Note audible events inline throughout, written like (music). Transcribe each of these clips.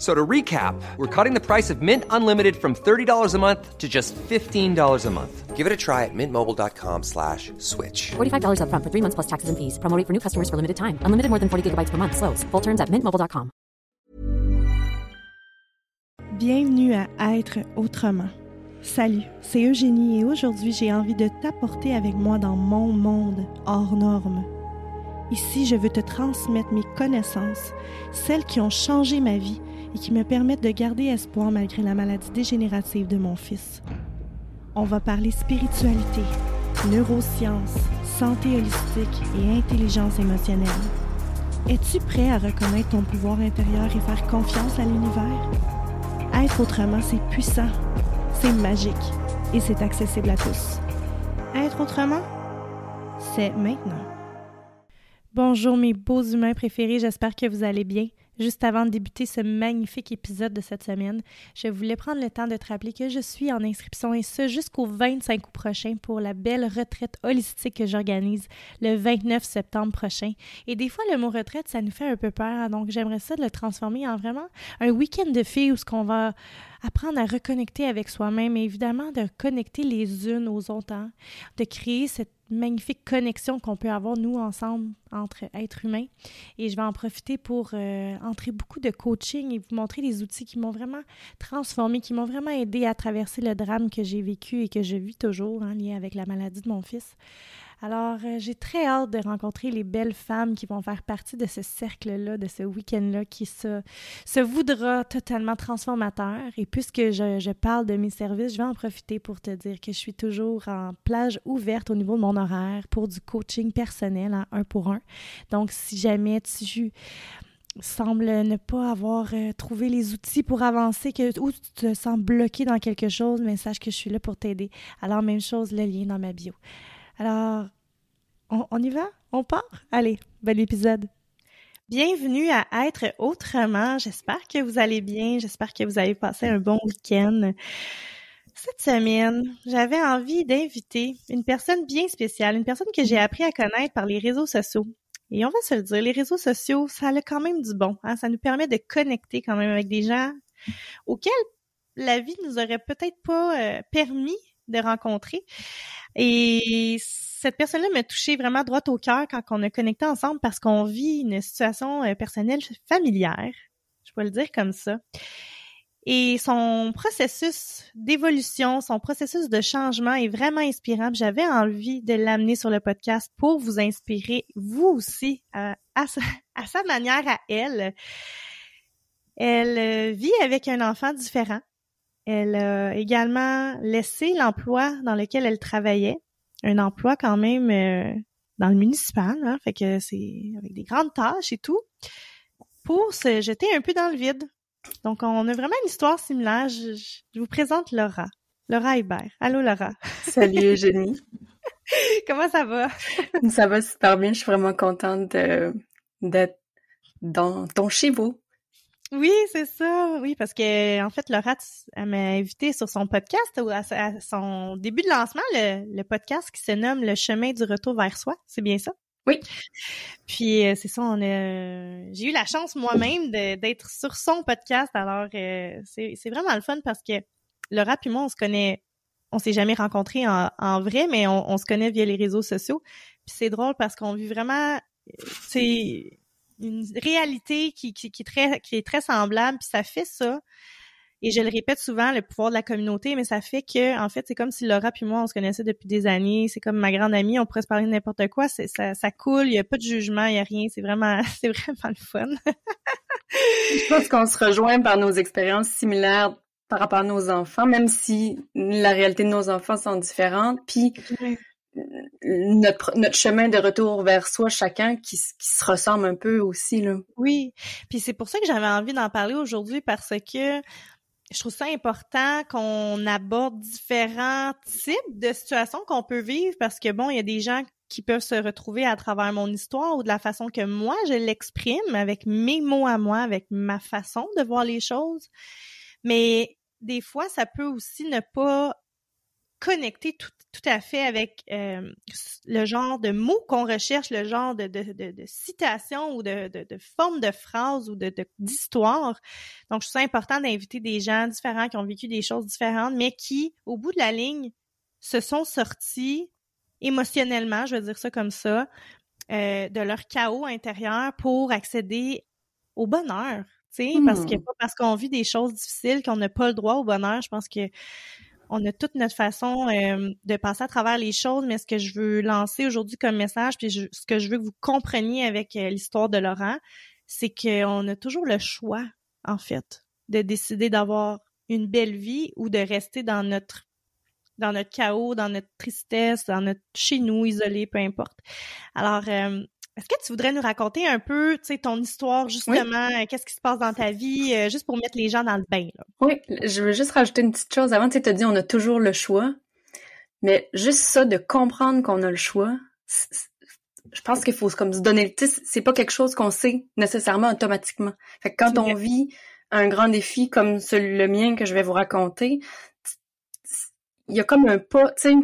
So to recap, we're cutting the price of Mint Unlimited from $30 a month to just $15 a month. Give it a try at mintmobile.com slash switch. $45 upfront for three months plus taxes and fees. Promoting for new customers for limited time. Unlimited more than 40 gigabytes per month. Slows. Full terms at mintmobile.com. Bienvenue à Être autrement. Salut, c'est Eugénie et aujourd'hui j'ai envie de t'apporter avec moi dans mon monde hors norme. Ici, je veux te transmettre mes connaissances, celles qui ont changé ma vie et qui me permettent de garder espoir malgré la maladie dégénérative de mon fils. On va parler spiritualité, neurosciences, santé holistique et intelligence émotionnelle. Es-tu prêt à reconnaître ton pouvoir intérieur et faire confiance à l'univers? Être autrement, c'est puissant, c'est magique et c'est accessible à tous. Être autrement, c'est maintenant. Bonjour mes beaux humains préférés, j'espère que vous allez bien. Juste avant de débuter ce magnifique épisode de cette semaine, je voulais prendre le temps de te rappeler que je suis en inscription et ce jusqu'au 25 août prochain pour la belle retraite holistique que j'organise le 29 septembre prochain. Et des fois, le mot retraite, ça nous fait un peu peur, donc j'aimerais ça de le transformer en vraiment un week-end de filles où ce qu'on va apprendre à reconnecter avec soi-même et évidemment de connecter les unes aux autres, hein, de créer cette magnifique connexion qu'on peut avoir, nous, ensemble, entre êtres humains. Et je vais en profiter pour euh, entrer beaucoup de coaching et vous montrer des outils qui m'ont vraiment transformé, qui m'ont vraiment aidé à traverser le drame que j'ai vécu et que je vis toujours en lien avec la maladie de mon fils. Alors, euh, j'ai très hâte de rencontrer les belles femmes qui vont faire partie de ce cercle-là, de ce week-end-là, qui se, voudra totalement transformateur. Et puisque je, parle de mes services, je vais en profiter pour te dire que je suis toujours en plage ouverte au niveau de mon horaire pour du coaching personnel en un pour un. Donc, si jamais tu sembles ne pas avoir euh, trouvé les outils pour avancer, que, ou tu te sens bloqué dans quelque chose, mais sache que je suis là pour t'aider. Alors, même chose, le lien dans ma bio. Alors, on, y va? On part? Allez, bel épisode. Bienvenue à Être autrement. J'espère que vous allez bien. J'espère que vous avez passé un bon week-end. Cette semaine, j'avais envie d'inviter une personne bien spéciale, une personne que j'ai appris à connaître par les réseaux sociaux. Et on va se le dire, les réseaux sociaux, ça a quand même du bon. Hein? Ça nous permet de connecter quand même avec des gens auxquels la vie nous aurait peut-être pas euh, permis de rencontrer. Et cette personne-là m'a touché vraiment droit au cœur quand on a connecté ensemble parce qu'on vit une situation euh, personnelle familière. Je peux le dire comme ça. Et son processus d'évolution, son processus de changement est vraiment inspirant. J'avais envie de l'amener sur le podcast pour vous inspirer, vous aussi, à, à, sa, à sa manière à elle. Elle euh, vit avec un enfant différent. Elle a également laissé l'emploi dans lequel elle travaillait, un emploi quand même euh, dans le municipal, hein, fait que c'est avec des grandes tâches et tout, pour se jeter un peu dans le vide. Donc, on a vraiment une histoire similaire. Je, vous présente Laura. Laura Hébert. Allô, Laura. Salut, (laughs) Eugénie. Comment ça va? ça va super bien. Je suis vraiment contente d'être dans ton chez vous. Oui, c'est ça. Oui, parce que en fait, Laura, elle m'a invité sur son podcast ou à, son début de lancement, le, podcast qui se nomme Le chemin du retour vers soi. C'est bien ça? Oui. Puis euh, c'est ça, on a j'ai eu la chance moi-même d'être sur son podcast. Alors euh, c'est vraiment le fun parce que Laura puis moi, on se connaît, on s'est jamais rencontrés en, en, vrai, mais on, on, se connaît via les réseaux sociaux. Puis c'est drôle parce qu'on vit vraiment, c'est une réalité qui, qui, qui, est très, qui est très semblable, puis ça fait ça. Et je le répète souvent, le pouvoir de la communauté, mais ça fait que, en fait, c'est comme si Laura puis moi, on se connaissait depuis des années. C'est comme ma grande amie, on pourrait se parler de n'importe quoi. C'est, ça, ça coule, il y a pas de jugement, il y a rien. C'est vraiment, (laughs) c'est vraiment le fun. je pense qu'on se rejoint par nos expériences similaires par rapport à nos enfants, même si la réalité de nos enfants sont différentes. Puis, notre, notre chemin de retour vers soi chacun qui, qui se ressemble un peu aussi là. Oui, puis c'est pour ça que j'avais envie d'en parler aujourd'hui parce que je trouve ça important qu'on aborde différents types de situations qu'on peut vivre parce que bon, il y a des gens qui peuvent se retrouver à travers mon histoire ou de la façon que moi je l'exprime avec mes mots à moi, avec ma façon de voir les choses. Mais des fois, ça peut aussi ne pas connecter tout, tout à fait avec euh, le genre de mots qu'on recherche, le genre de, de, de, de citation ou de, de, de, forme de phrase ou de d'histoire. Donc, je trouve ça important d'inviter des gens différents qui ont vécu des choses différentes, mais qui, au bout de la ligne, se sont sortis émotionnellement, je vais dire ça comme ça, euh, de leur chaos intérieur pour accéder au bonheur. Parce que pas parce qu'on vit des choses difficiles qu'on n'a pas le droit au bonheur. Je pense que on a toute notre façon euh, de passer à travers les choses, mais ce que je veux lancer aujourd'hui comme message, puis ce que je veux que vous compreniez avec euh, l'histoire de Laurent, c'est qu'on a toujours le choix, en fait, de décider d'avoir une belle vie ou de rester dans notre dans notre chaos, dans notre tristesse, dans notre chez nous, isolé, peu importe. Alors, euh, est-ce que tu voudrais nous raconter un peu, tu sais, ton histoire, justement, euh, qu'est-ce qui se passe dans ta vie, euh, juste pour mettre les gens dans le bain, là? Oui, je veux juste rajouter une petite chose. Avant, tu te dit, on a toujours le choix. Mais juste ça, de comprendre qu'on a le choix, je pense qu'il faut comme se donner le c'est pas quelque chose qu'on sait nécessairement automatiquement. Fait que quand on vit un grand défi comme le mien que je vais vous raconter, il y a comme un pas, tu sais,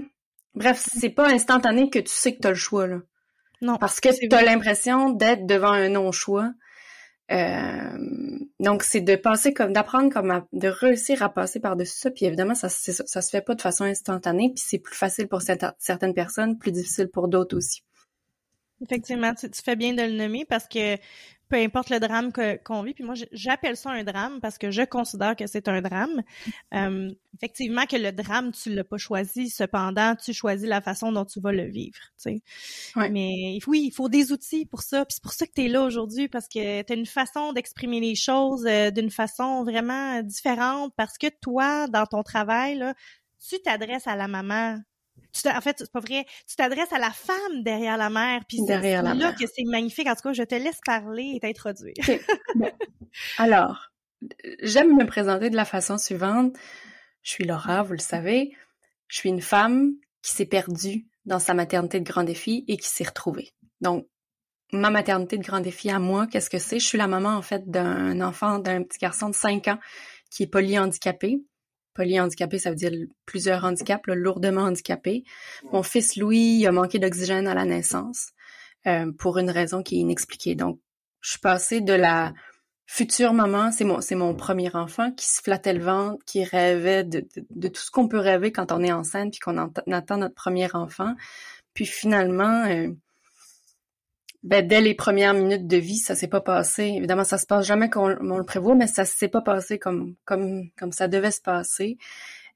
bref, c'est pas instantané que tu sais que tu as le choix, là. Non. Parce que tu as l'impression d'être devant un non-choix. Euh, donc, c'est de passer comme, d'apprendre comme de réussir à passer par-dessus ça. Puis évidemment, ça, ça, se fait pas de façon instantanée. Puis c'est plus facile pour certaines personnes, plus difficile pour d'autres aussi. Effectivement, tu, fais bien de le nommer parce que peu importe le drame qu'on vit. Puis moi, j'appelle ça un drame parce que je considère que c'est un drame. (laughs) Euh, effectivement, que le drame, tu l'as pas choisi. Cependant, tu choisis la façon dont tu vas le vivre. Tu sais. Mais oui, il faut des outils pour ça. Puis c'est pour ça que tu es là aujourd'hui parce que tu as une façon d'exprimer les choses euh, d'une façon vraiment différente parce que toi, dans ton travail, là, tu t'adresses à la maman en fait, c'est pas vrai. Tu t'adresses à la femme derrière la mère, puis c'est là que c'est magnifique. En tout cas, je te laisse parler et t'introduire. Alors, j'aime me présenter de la façon suivante. Je suis Laura, vous le savez. Je suis une femme qui s'est perdue dans sa maternité de grand défi et qui s'est retrouvée. Donc, ma maternité de grand défi à moi, qu'est-ce que c'est? Je suis la maman, en fait, d'un enfant, d'un petit garçon de 5 ans qui est polyhandicapé polyhandicapé, ça veut dire plusieurs handicaps, lourdement handicapé. Mon fils Louis a manqué d'oxygène à la naissance euh, pour une raison qui est inexpliquée. Donc, je suis passée de la future maman, c'est mon, c'est mon premier enfant qui se flattait le ventre, qui rêvait de, de, tout ce qu'on peut rêver quand on est enceinte puis qu'on attend notre premier enfant. Puis finalement, euh, ben, dès les premières minutes de vie, ça s'est pas passé. Évidemment, ça se passe jamais comme on, le prévoit, mais ça s'est pas passé comme comme comme ça devait se passer.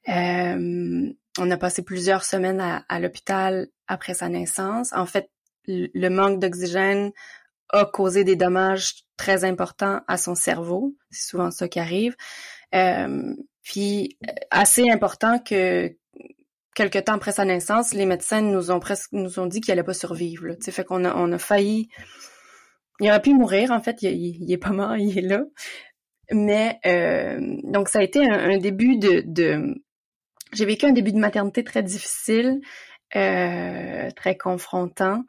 Euh, on a passé plusieurs semaines à, l'hôpital après sa naissance. En fait, le, manque d'oxygène a causé des dommages très importants à son cerveau. C'est souvent ça qui arrive. Euh, puis assez important que quelque temps après sa naissance, les médecins nous ont presque nous ont dit qu'il allait pas survivre. Là. Fait qu'on a, on a failli. Il aurait pu mourir, en fait, il, il, est pas mort, (laughs) il est là. Mais euh, donc ça a été un, début de, de... j'ai vécu un début de maternité très difficile, euh, très confrontant,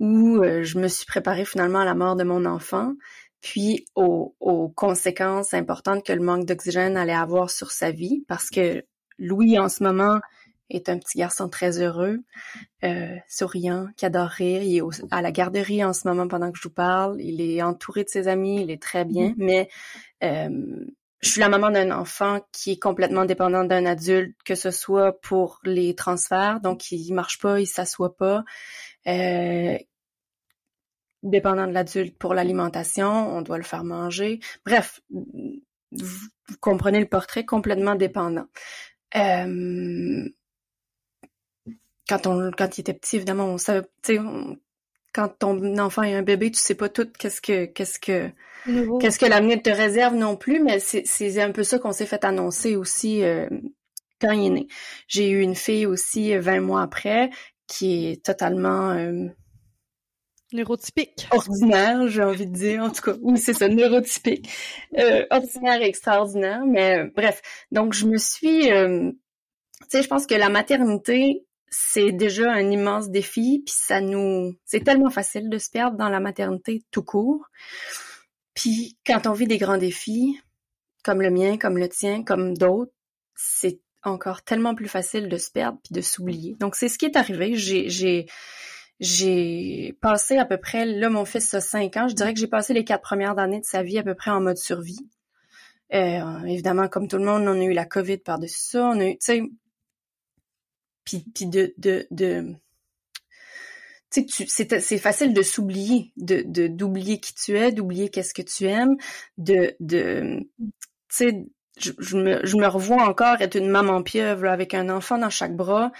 où euh, je me suis préparée finalement à la mort de mon enfant, puis aux, aux conséquences importantes que le manque d'oxygène allait avoir sur sa vie, parce que Louis en ce moment est un petit garçon très heureux, euh, souriant, qui adore rire. Il est à la garderie en ce moment pendant que je vous parle. Il est entouré de ses amis, il est très bien. Mm-hmm. Mais euh, je suis la maman d'un enfant qui est complètement dépendant d'un adulte, que ce soit pour les transferts, donc il marche pas, il s'assoit pas. Euh, dépendant de l'adulte pour l'alimentation, on doit le faire manger. Bref, vous, comprenez le portrait complètement dépendant. Euh, quand on quand il était petit, évidemment, on savait, tu sais, quand ton enfant est un bébé, tu sais pas tout qu'est-ce que qu'est-ce que qu'est-ce que l'avenir te réserve non plus, mais c'est un peu ça qu'on s'est fait annoncer aussi euh, quand il est né. J'ai eu une fille aussi 20 mois après qui est totalement euh, Neurotypique. Ordinaire, j'ai envie de dire. En tout cas, oui, c'est ça, neurotypique. Euh, ordinaire et extraordinaire. Mais euh, bref, donc je me suis... Euh, tu sais, je pense que la maternité, c'est déjà un immense défi. Puis ça nous... C'est tellement facile de se perdre dans la maternité tout court. Puis quand on vit des grands défis, comme le mien, comme le tien, comme d'autres, c'est encore tellement plus facile de se perdre puis de s'oublier. Donc c'est ce qui est arrivé. J'ai j'ai passé à peu près, là, mon fils a 5 ans, je dirais que j'ai passé les quatre premières années de sa vie à peu près en mode survie. Euh, évidemment, comme tout le monde, on a eu la COVID par-dessus ça, on a eu, puis, puis de, de, de tu sais, c'est facile de s'oublier, de d'oublier qui tu es, d'oublier qu'est-ce que tu aimes, de, de tu sais, je, me, je me revois encore être une maman pieuvre avec un enfant dans chaque bras.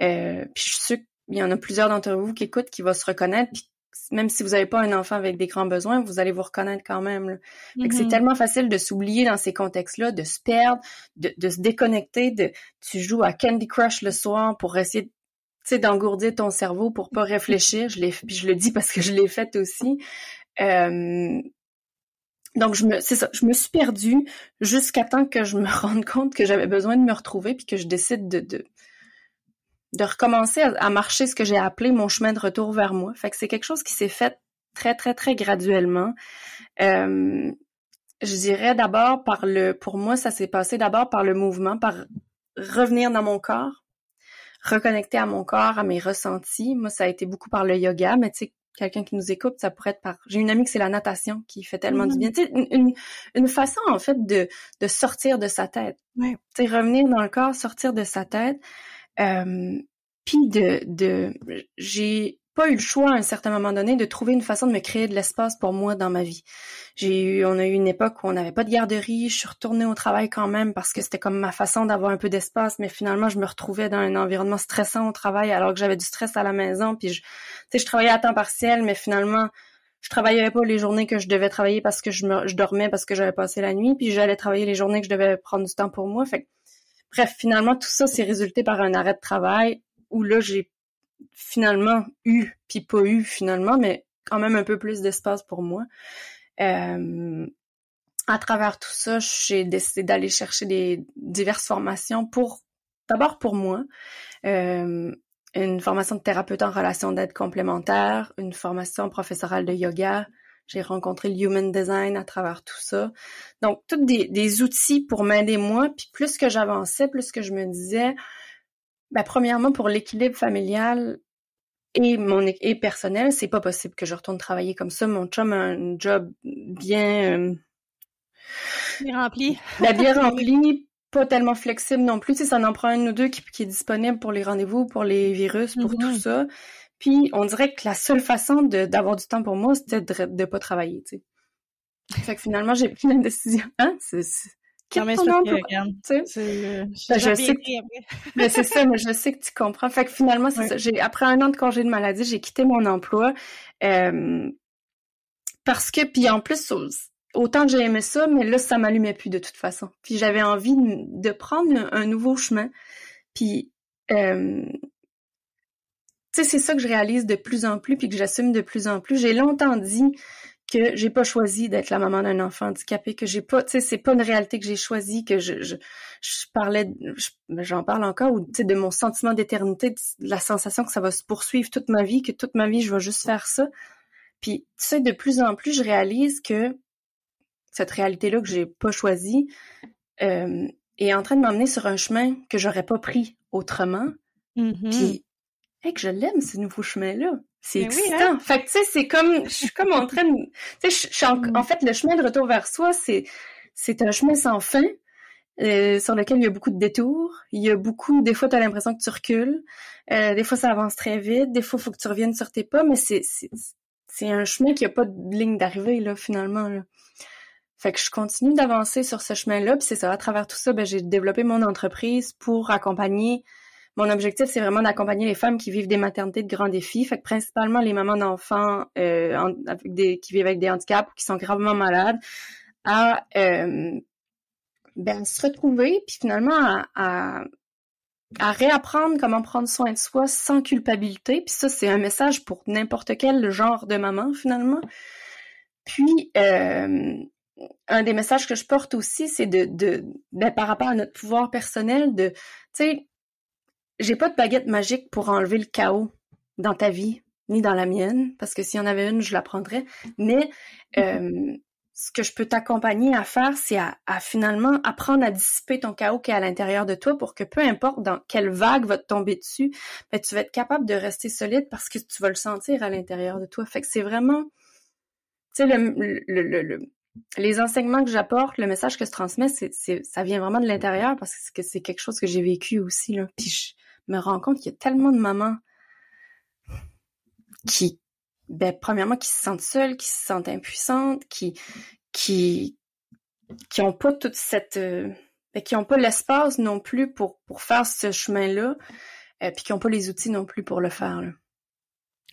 Euh, puis je suis sûre il y en a plusieurs d'entre vous qui écoutent qui vont se reconnaître. Puis même si vous n'avez pas un enfant avec des grands besoins, vous allez vous reconnaître quand même. c'est mm-hmm. tellement facile de s'oublier dans ces contextes-là, de se perdre, de, de, se déconnecter. De, tu joues à Candy Crush le soir pour essayer d'engourdir ton cerveau pour pas réfléchir. Je l'ai, puis je le dis parce que je l'ai fait aussi. Euh, donc je me, c'est ça, je me suis perdue jusqu'à temps que je me (laughs) rende compte que j'avais besoin de me retrouver puis que je décide de, de de recommencer à, marcher ce que j'ai appelé mon chemin de retour vers moi. Fait que c'est quelque chose qui s'est fait très, très, très graduellement. Euh, je dirais d'abord par le, pour moi, ça s'est passé d'abord par le mouvement, par revenir dans mon corps, reconnecter à mon corps, à mes ressentis. Moi, ça a été beaucoup par le yoga, mais tu sais, quelqu'un qui nous écoute, ça pourrait être par. J'ai une amie que c'est la natation qui fait tellement du bien. Tu sais, une, une, façon en fait de, de sortir de sa tête. Ouais. Tu sais, revenir dans le corps, sortir de sa tête. Euh, puis de, de j'ai pas eu le choix à un certain moment donné de trouver une façon de me créer de l'espace pour moi dans ma vie. J'ai eu, on a eu une époque où on n'avait pas de garderie. Je suis retournée au travail quand même parce que c'était comme ma façon d'avoir un peu d'espace, mais finalement je me retrouvais dans un environnement stressant au travail alors que j'avais du stress à la maison. Puis je, je travaillais à temps partiel, mais finalement je travaillais pas les journées que je devais travailler parce que je, dormais parce que j'avais passé la nuit, puis j'allais travailler les journées que je devais prendre du temps pour moi. Bref, finalement, tout ça s'est résulté par un arrêt de travail où là, j'ai finalement eu, puis pas eu finalement, mais quand même un peu plus d'espace pour moi. Euh, à travers tout ça, j'ai décidé d'aller chercher des diverses formations pour, d'abord pour moi, euh, une formation de thérapeute en relation d'aide complémentaire, une formation professorale de yoga, j'ai rencontré le Human Design à travers tout ça. Donc, tous des, outils pour m'aider moi. Puis plus que j'avançais, plus que je me disais, ben, premièrement, pour l'équilibre familial et mon et personnel, c'est pas possible que je retourne travailler comme ça. Mon chum a un job bien... Euh, bien rempli. (laughs) Ben, bien rempli, pas tellement flexible non plus. Tu ça en prend un ou deux qui, est disponible pour les rendez-vous, pour les virus, pour tout mm-hmm. ça. Puis on dirait que la seule façon d'avoir du temps pour moi, c'était de, de pas travailler, tu sais. Fait que finalement, j'ai pris une décision. Hein? C'est, non, mais ton emploi, tu sais. Ben, je sais que, mais c'est ça, mais je sais que tu comprends. Fait que finalement, c'est ça. J'ai, après un an de congé de maladie, j'ai quitté mon emploi. Euh, parce que, puis en plus, autant que j'ai aimé ça, mais là, ça m'allumait plus de toute façon. Puis j'avais envie de, prendre un, nouveau chemin. Puis euh, c'est ça que je réalise de plus en plus puis que j'assume de plus en plus. J'ai longtemps dit que j'ai pas choisi d'être la maman d'un enfant handicapé, que j'ai pas, tu sais, c'est pas une réalité que j'ai choisi, que je, je, je parlais, ben, j'en parle encore, ou tu sais, de mon sentiment d'éternité, de la sensation que ça va se poursuivre toute ma vie, que toute ma vie je vais juste faire ça. Puis, tu sais, de plus en plus, je réalise que cette réalité-là que j'ai pas choisie euh, est en train de m'emmener sur un chemin que j'aurais pas pris autrement. Mm-hmm. Puis hey, que je l'aime, ce nouveau chemin-là. C'est excitant. hein? Fait que, tu sais, c'est comme, je suis comme en train de, tu sais, en, en, fait, le chemin de retour vers soi, c'est, c'est un chemin sans fin, euh, sur lequel il y a beaucoup de détours. Il y a beaucoup, des fois, tu as l'impression que tu recules. Euh, des fois, ça avance très vite. Des fois, il faut que tu reviennes sur tes pas, mais c'est, c'est, c'est un chemin qui a pas de ligne d'arrivée, là, finalement, là. Fait que je continue d'avancer sur ce chemin-là, puis c'est ça, à travers tout ça, ben, j'ai développé mon entreprise pour accompagner mon objectif, c'est vraiment d'accompagner les femmes qui vivent des maternités de grands défis, fait que principalement les mamans d'enfants euh, qui vivent avec des handicaps ou qui sont gravement malades, à euh, ben, se retrouver, puis finalement à, réapprendre comment prendre soin de soi sans culpabilité. Puis ça, c'est un message pour n'importe quel genre de maman, finalement. Puis, euh, un des messages que je porte aussi, c'est de, de ben, par rapport à notre pouvoir personnel, de, tu sais, j'ai pas de baguette magique pour enlever le chaos dans ta vie, ni dans la mienne, parce que s'il y en avait une, je la prendrais. Mais mm-hmm. euh, ce que je peux t'accompagner à faire, c'est à, finalement apprendre à dissiper ton chaos qui est à l'intérieur de toi pour que peu importe dans quelle vague va te tomber dessus, ben, tu vas être capable de rester solide parce que tu vas le sentir à l'intérieur de toi. Fait que c'est vraiment, tu sais, le, le, le, les enseignements que j'apporte, le message que je transmets, c'est, ça vient vraiment de l'intérieur parce que c'est quelque chose que j'ai vécu aussi. Là. Puis me rends compte qu'il y a tellement de mamans qui, ben, premièrement, qui se sentent seules, qui se sentent impuissantes, qui, qui, qui ont pas toute cette, euh, ben, qui ont pas l'espace non plus pour, pour faire ce chemin-là, euh, puis qui ont pas les outils non plus pour le faire, là.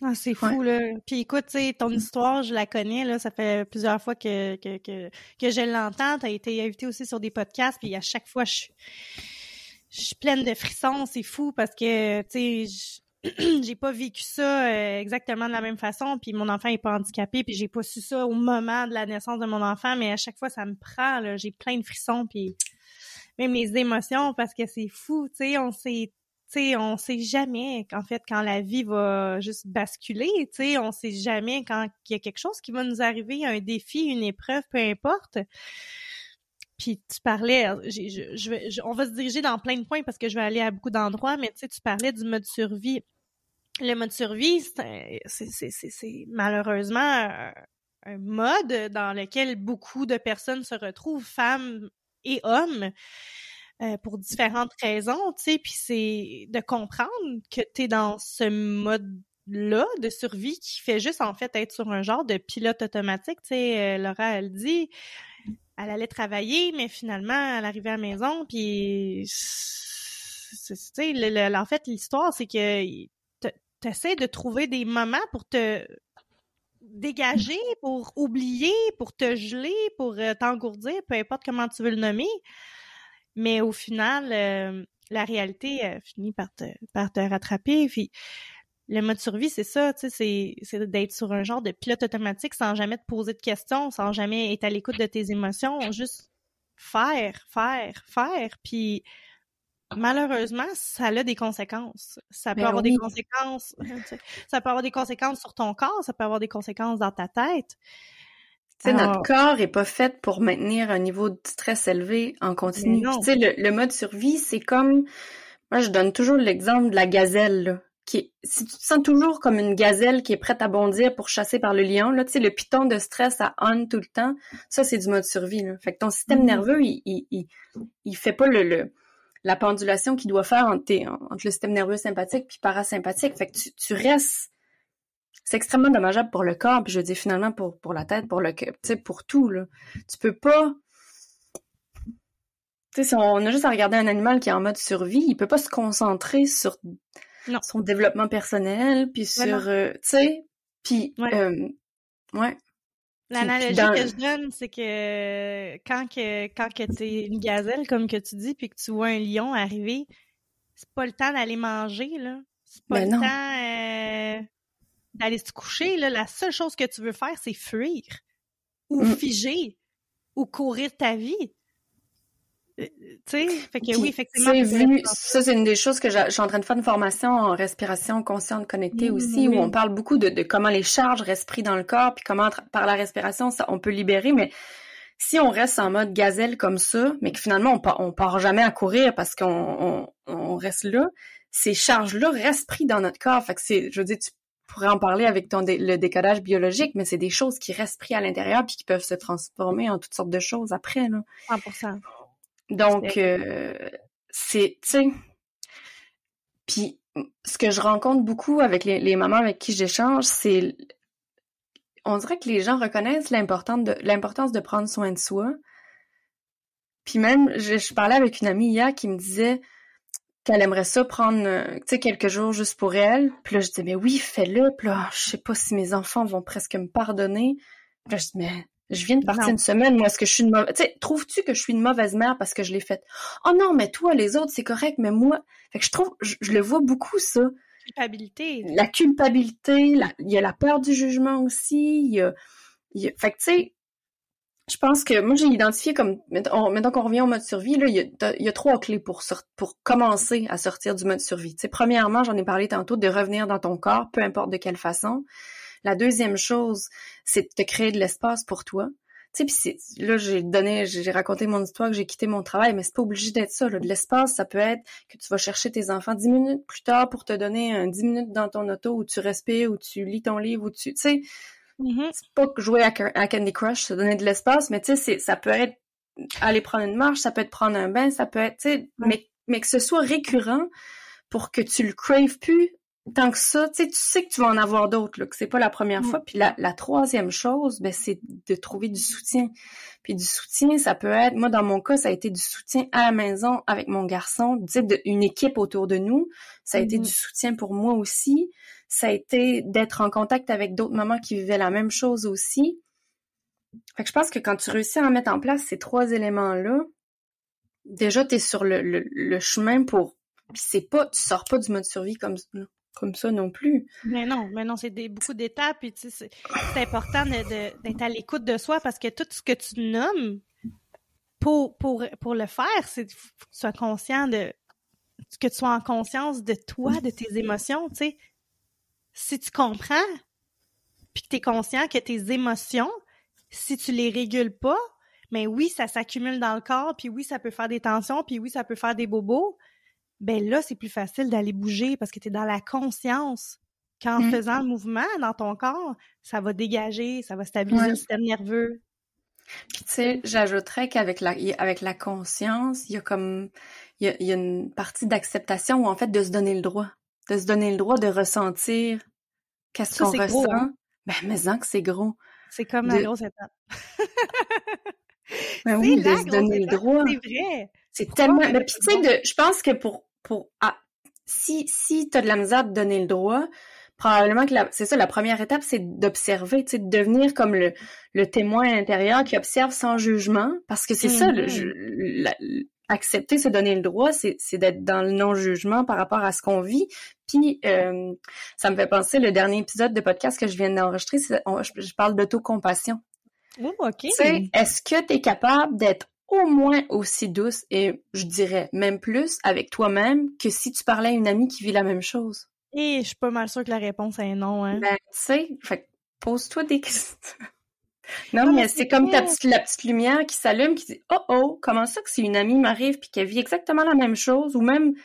Ah, c'est fou, là. Puis écoute, tu ton histoire, je la connais, là. Ça fait plusieurs fois que, que, que, que je l'entends. Tu as été invité aussi sur des podcasts, puis à chaque fois, je, je suis pleine de frissons, c'est fou parce que, tu sais, (clears throat) j'ai pas vécu ça euh, exactement de la même façon, puis mon enfant est pas handicapé, puis j'ai pas su ça au moment de la naissance de mon enfant, mais à chaque fois ça me prend, là, j'ai plein de frissons, puis même les émotions parce que c'est fou, tu sais, on sait tu sais, on sait jamais en fait quand la vie va juste basculer, tu sais, on sait jamais quand il y a quelque chose qui va nous arriver, un défi, une épreuve, peu importe. Puis tu parlais, je, on va se diriger dans plein de points parce que je vais aller à beaucoup d'endroits, mais tu sais, tu parlais du mode survie. Le mode survie, c'est malheureusement un, mode dans lequel beaucoup de personnes se retrouvent, femmes et hommes, euh, pour différentes raisons, tu sais, puis c'est de comprendre que tu es dans ce mode là de survie qui fait juste en fait être sur un genre de pilote automatique, tu euh, Laura elle dit elle allait travailler, mais finalement, elle arrivait à la maison, puis tu en fait, l'histoire, c'est que tu essaies de trouver des moments pour te dégager, pour oublier, pour te geler, pour euh, t'engourdir, peu importe comment tu veux le nommer. Mais au final, euh, la réalité finit par te, par te rattraper. Le mode survie, c'est ça, tu sais, c'est d'être sur un genre de pilote automatique sans jamais te poser de questions, sans jamais être à l'écoute de tes émotions, juste faire, faire, faire, puis malheureusement, ça a des conséquences. Ça peut ben avoir des conséquences, (laughs) ça peut avoir des conséquences sur ton corps, ça peut avoir des conséquences dans ta tête. Tu sais, notre corps est pas fait pour maintenir un niveau de stress élevé en continu. Tu sais, le, le, mode survie, c'est comme, moi, je donne toujours l'exemple de la gazelle, là qui si tu te sens toujours comme une gazelle qui est prête à bondir pour chasser par le lion, là, tu sais, le piton de stress à on tout le temps, ça, c'est du mode survie, là. Fait que ton système mm-hmm. nerveux, il, il, il, fait pas le, le la pendulation qu'il doit faire entre, entre le système nerveux sympathique puis parasympathique. Fait que tu, tu restes c'est extrêmement dommageable pour le corps, puis je dis finalement pour, pour la tête, pour le tu sais, pour tout, là. Tu peux pas. Tu sais, si on a juste à regarder un animal qui est en mode survie, il peut pas se concentrer sur son développement personnel, puis sur, euh, tu sais, puis, ouais. Euh, ouais. L'analogie que je donne, c'est que quand que quand que t'es une gazelle, comme que tu dis, puis que tu vois un lion arriver, c'est pas le temps d'aller manger, là. C'est pas ben le temps euh, d'aller se coucher, là. La seule chose que tu veux faire, c'est fuir. Ou mm. figer. Ou courir ta vie. Euh, tu sais, fait que oui, effectivement. Vu, ça, c'est une des choses que je suis en train de faire une formation en respiration consciente connectée mmh, aussi, où on parle beaucoup de, comment les charges restent prises dans le corps, puis comment par la respiration, ça, on peut libérer, mais si on reste en mode gazelle comme ça, mais que finalement on part, on part jamais à courir parce qu'on on, reste là, ces charges-là restent prises dans notre corps. Fait que c'est, je veux dire, tu pourrais en parler avec ton le décodage biologique, mais c'est des choses qui restent prises à l'intérieur puis qui peuvent se transformer en toutes sortes de choses après. Là. 100%. Donc, euh, c'est, tu sais, puis ce que je rencontre beaucoup avec les, mamans avec qui j'échange, c'est on dirait que les gens reconnaissent l'importance de, l'importance de prendre soin de soi. Puis même, je, je, parlais avec une amie hier qui me disait qu'elle aimerait ça prendre, euh, tu sais, quelques jours juste pour elle. Puis là, je disais, mais oui, fais-le. Puis là, je sais pas si mes enfants vont presque me pardonner. Puis là, je dis, mais je viens de partir une semaine, moi, est-ce que je suis une mauvaise... Tu sais, trouves-tu que je suis une mauvaise mère parce que je l'ai faite? Oh non, mais toi, les autres, c'est correct, mais moi... Fait que je trouve, je, le vois beaucoup, ça. Culpabilité. La culpabilité, il y a la peur du jugement aussi, il y a... Y a... Fait que, tu sais, je pense que moi, j'ai identifié comme... Maintenant qu'on revient au mode survie, là, il y a, y a trois clés pour, pour commencer à sortir du mode survie. Tu sais, premièrement, j'en ai parlé tantôt, de revenir dans ton corps, peu importe de quelle façon. La deuxième chose, c'est de te créer de l'espace pour toi. Tu sais, là, j'ai donné, j'ai raconté mon histoire que j'ai quitté mon travail, mais c'est pas obligé d'être ça. Là. De l'espace, ça peut être que tu vas chercher tes enfants dix minutes plus tard pour te donner un dix minutes dans ton auto où tu respires, où tu lis ton livre, où tu, tu sais, mm-hmm. c'est pas jouer à, Candy Crush, se donner de l'espace, mais tu sais, ça peut être aller prendre une marche, ça peut être prendre un bain, ça peut être, tu sais, mais, mais que ce soit récurrent pour que tu le craves plus tant que ça, tu sais, tu sais que tu vas en avoir d'autres, que c'est pas la première fois. Puis la, la, troisième chose, ben, c'est de trouver du soutien. Puis du soutien, ça peut être, moi dans mon cas, ça a été du soutien à la maison avec mon garçon, tu sais, une équipe autour de nous. Ça a été du mm-hmm. soutien pour moi aussi. Ça a été d'être en contact avec d'autres mamans qui vivaient la même chose aussi. Fait que je pense que quand tu réussis à mettre en place ces trois éléments-là, déjà, tu es sur le, le, le chemin pour puis c'est pas, tu sors pas du mode survie comme ça comme ça non plus. Mais non, mais non, c'est beaucoup d'étapes. Puis c'est important d'être à l'écoute de soi parce que tout ce que tu nommes pour, le faire, c'est que tu sois conscient de que tu sois en conscience de toi, de tes émotions. Tu si tu comprends, puis que tu es conscient que tes émotions, si tu les régules pas, mais oui, ça s'accumule dans le corps, puis oui, ça peut faire des tensions, puis oui, ça peut faire des bobos, ben là, c'est plus facile d'aller bouger parce que tu es dans la conscience qu'en mmh. faisant le mouvement dans ton corps, ça va dégager, ça va stabiliser le système nerveux. Puis tu sais, j'ajouterais qu'avec la avec la conscience, il y a comme il y a, une partie d'acceptation ou en fait de se donner le droit, de se donner le droit de ressentir qu'est-ce qu'on ressent. Hein? Ben mais en que c'est gros. C'est comme la grosse étape. (laughs) ben oui, de se donner le droit. C'est vrai. C'est tellement. Mais puis tu sais, je pense que pour pour ah, si si t'as de la misère de donner le droit, probablement que c'est ça la première étape, c'est d'observer, tu sais, de devenir comme le, le témoin intérieur qui observe sans jugement, parce que c'est ça, le, mm-hmm. accepter, se donner le droit, c'est d'être dans le non-jugement par rapport à ce qu'on vit. Puis, euh, ça me fait penser, le dernier épisode de podcast que je viens d'enregistrer, je, je, parle d'autocompassion. Oh, OK. Est-ce que tu es capable d'être au moins aussi douce et je dirais même plus avec toi-même que si tu parlais à une amie qui vit la même chose? Et je suis pas mal sûre que la réponse est non, hein. Ben, tu sais, pose-toi des (laughs) questions. non, mais, c'est comme ta petite, la petite lumière qui s'allume, qui dit Oh oh, comment ça que si une amie m'arrive puis qu'elle vit exactement la même chose, ou même, tu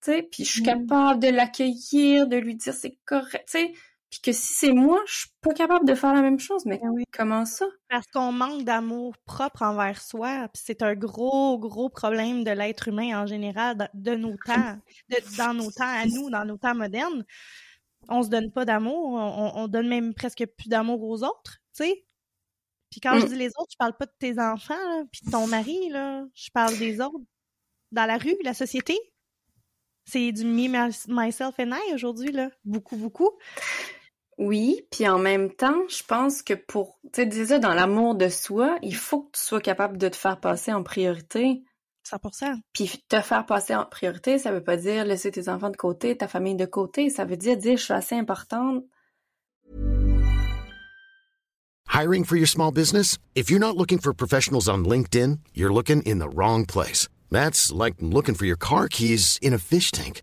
sais, puis je suis mm. capable de l'accueillir, de lui dire c'est correct, tu sais, puis que si c'est moi, je suis pas capable de faire la même chose. Mais ben comment ça? Parce qu'on manque d'amour propre envers soi. Puis c'est un gros, gros problème de l'être humain en général, de, nos (laughs) temps, dans nos temps à nous, dans nos temps modernes. On se donne pas d'amour, on, donne même presque plus d'amour aux autres, tu sais. Puis quand je mm. dis les autres, je parle pas de tes enfants, là, puis de ton mari, là. Je parle des autres. Dans la rue, la société. C'est du me, myself and I aujourd'hui, là. Beaucoup, beaucoup. Oui, puis en même temps, je pense que pour, tu sais, déjà dans l'amour de soi, il faut que tu sois capable de te faire passer en priorité. 100%. Puis te faire passer en priorité, ça veut pas dire laisser tes enfants de côté, ta famille de côté, ça veut dire dire je suis assez importante. Hiring for your small business? If you're not looking for professionals on LinkedIn, you're looking in the wrong place. That's like looking for your car keys in a fish tank.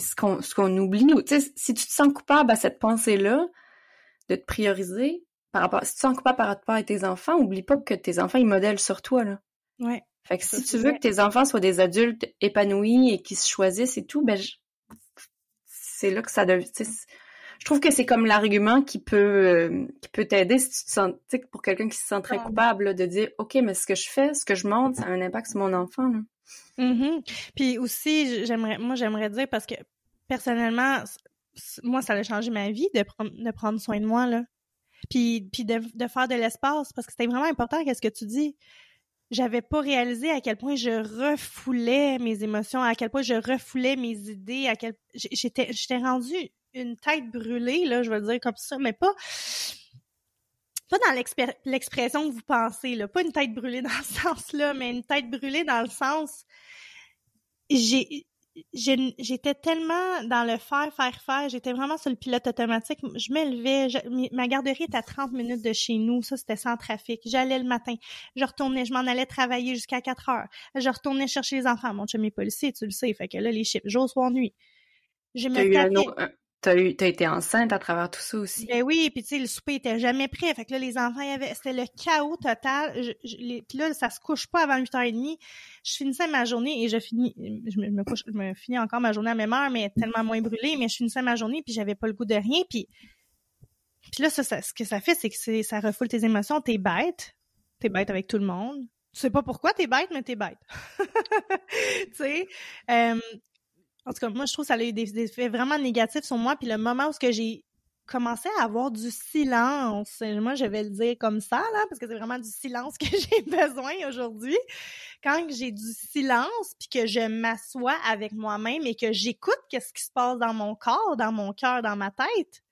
ce qu'on ce qu'on oublie, sais, si tu te sens coupable à cette pensée-là, de te prioriser par rapport, si tu te sens coupable par rapport à tes enfants, oublie pas que tes enfants ils modèlent sur toi là. Ouais. Fait que si tu veux que tes enfants soient des adultes épanouis et qui se choisissent et tout, ben je... c'est là que ça devient. Je trouve que c'est comme l'argument qui peut euh, qui peut t'aider si tu te sens, pour quelqu'un qui se sent très coupable là, de dire, ok, mais ce que je fais, ce que je montre, ça a un impact sur mon enfant. Là. Mm Puis aussi, j'aimerais, moi, j'aimerais dire parce que personnellement, moi, ça a changé ma vie de, prendre soin de moi, là. Puis, puis de, faire de l'espace parce que c'était vraiment important, qu'est-ce que tu dis? J'avais pas réalisé à quel point je refoulais mes émotions, à quel point je refoulais mes idées, à quel j'étais j'étais rendue une tête brûlée là, je le dire comme ça, mais pas pas dans l'expression que vous pensez, là, pas une tête brûlée dans ce (laughs) sens-là, mais une tête brûlée dans le sens j'ai j'étais tellement dans le faire, faire, faire. J'étais vraiment sur le pilote automatique. Je m'élevais. Ma garderie était à 30 minutes de chez nous. Ça, c'était sans trafic. J'allais le matin. Je retournais. Je m'en allais travailler jusqu'à 4 heures. Je retournais chercher les enfants. Mon chum est policier, tu le sais. Fait que là, les chips, jour, soir, nuit. Je me tapais... T'as eu, t'as été enceinte à travers tout ça aussi? Ben oui, puis tu sais, le souper était jamais prêt. Fait que là, les enfants, c'était le chaos total. Je, là, ça se couche pas avant 8h30. Je finissais ma journée et je finis, je me, couche, je me finis encore ma journée à même heure, mais tellement moins brûlée, mais je finissais ma journée puis j'avais pas le goût de rien. Puis, puis là, ça, ce que ça fait, c'est que ça refoule tes émotions. T'es bête. T'es bête avec tout le monde. Tu sais pas pourquoi t'es bête, mais t'es bête. (laughs) tu sais, euh, en tout cas, moi, je trouve que ça a eu des, effets vraiment négatifs sur moi. Puis le moment où ce j'ai commencé à avoir du silence, moi, je vais le dire comme ça, là, parce que c'est vraiment du silence (laughs) que j'ai besoin aujourd'hui. Quand j'ai du silence, puis que je m'assois avec moi-même et que j'écoute qu'est-ce qui se passe dans mon corps, dans mon cœur, dans ma tête,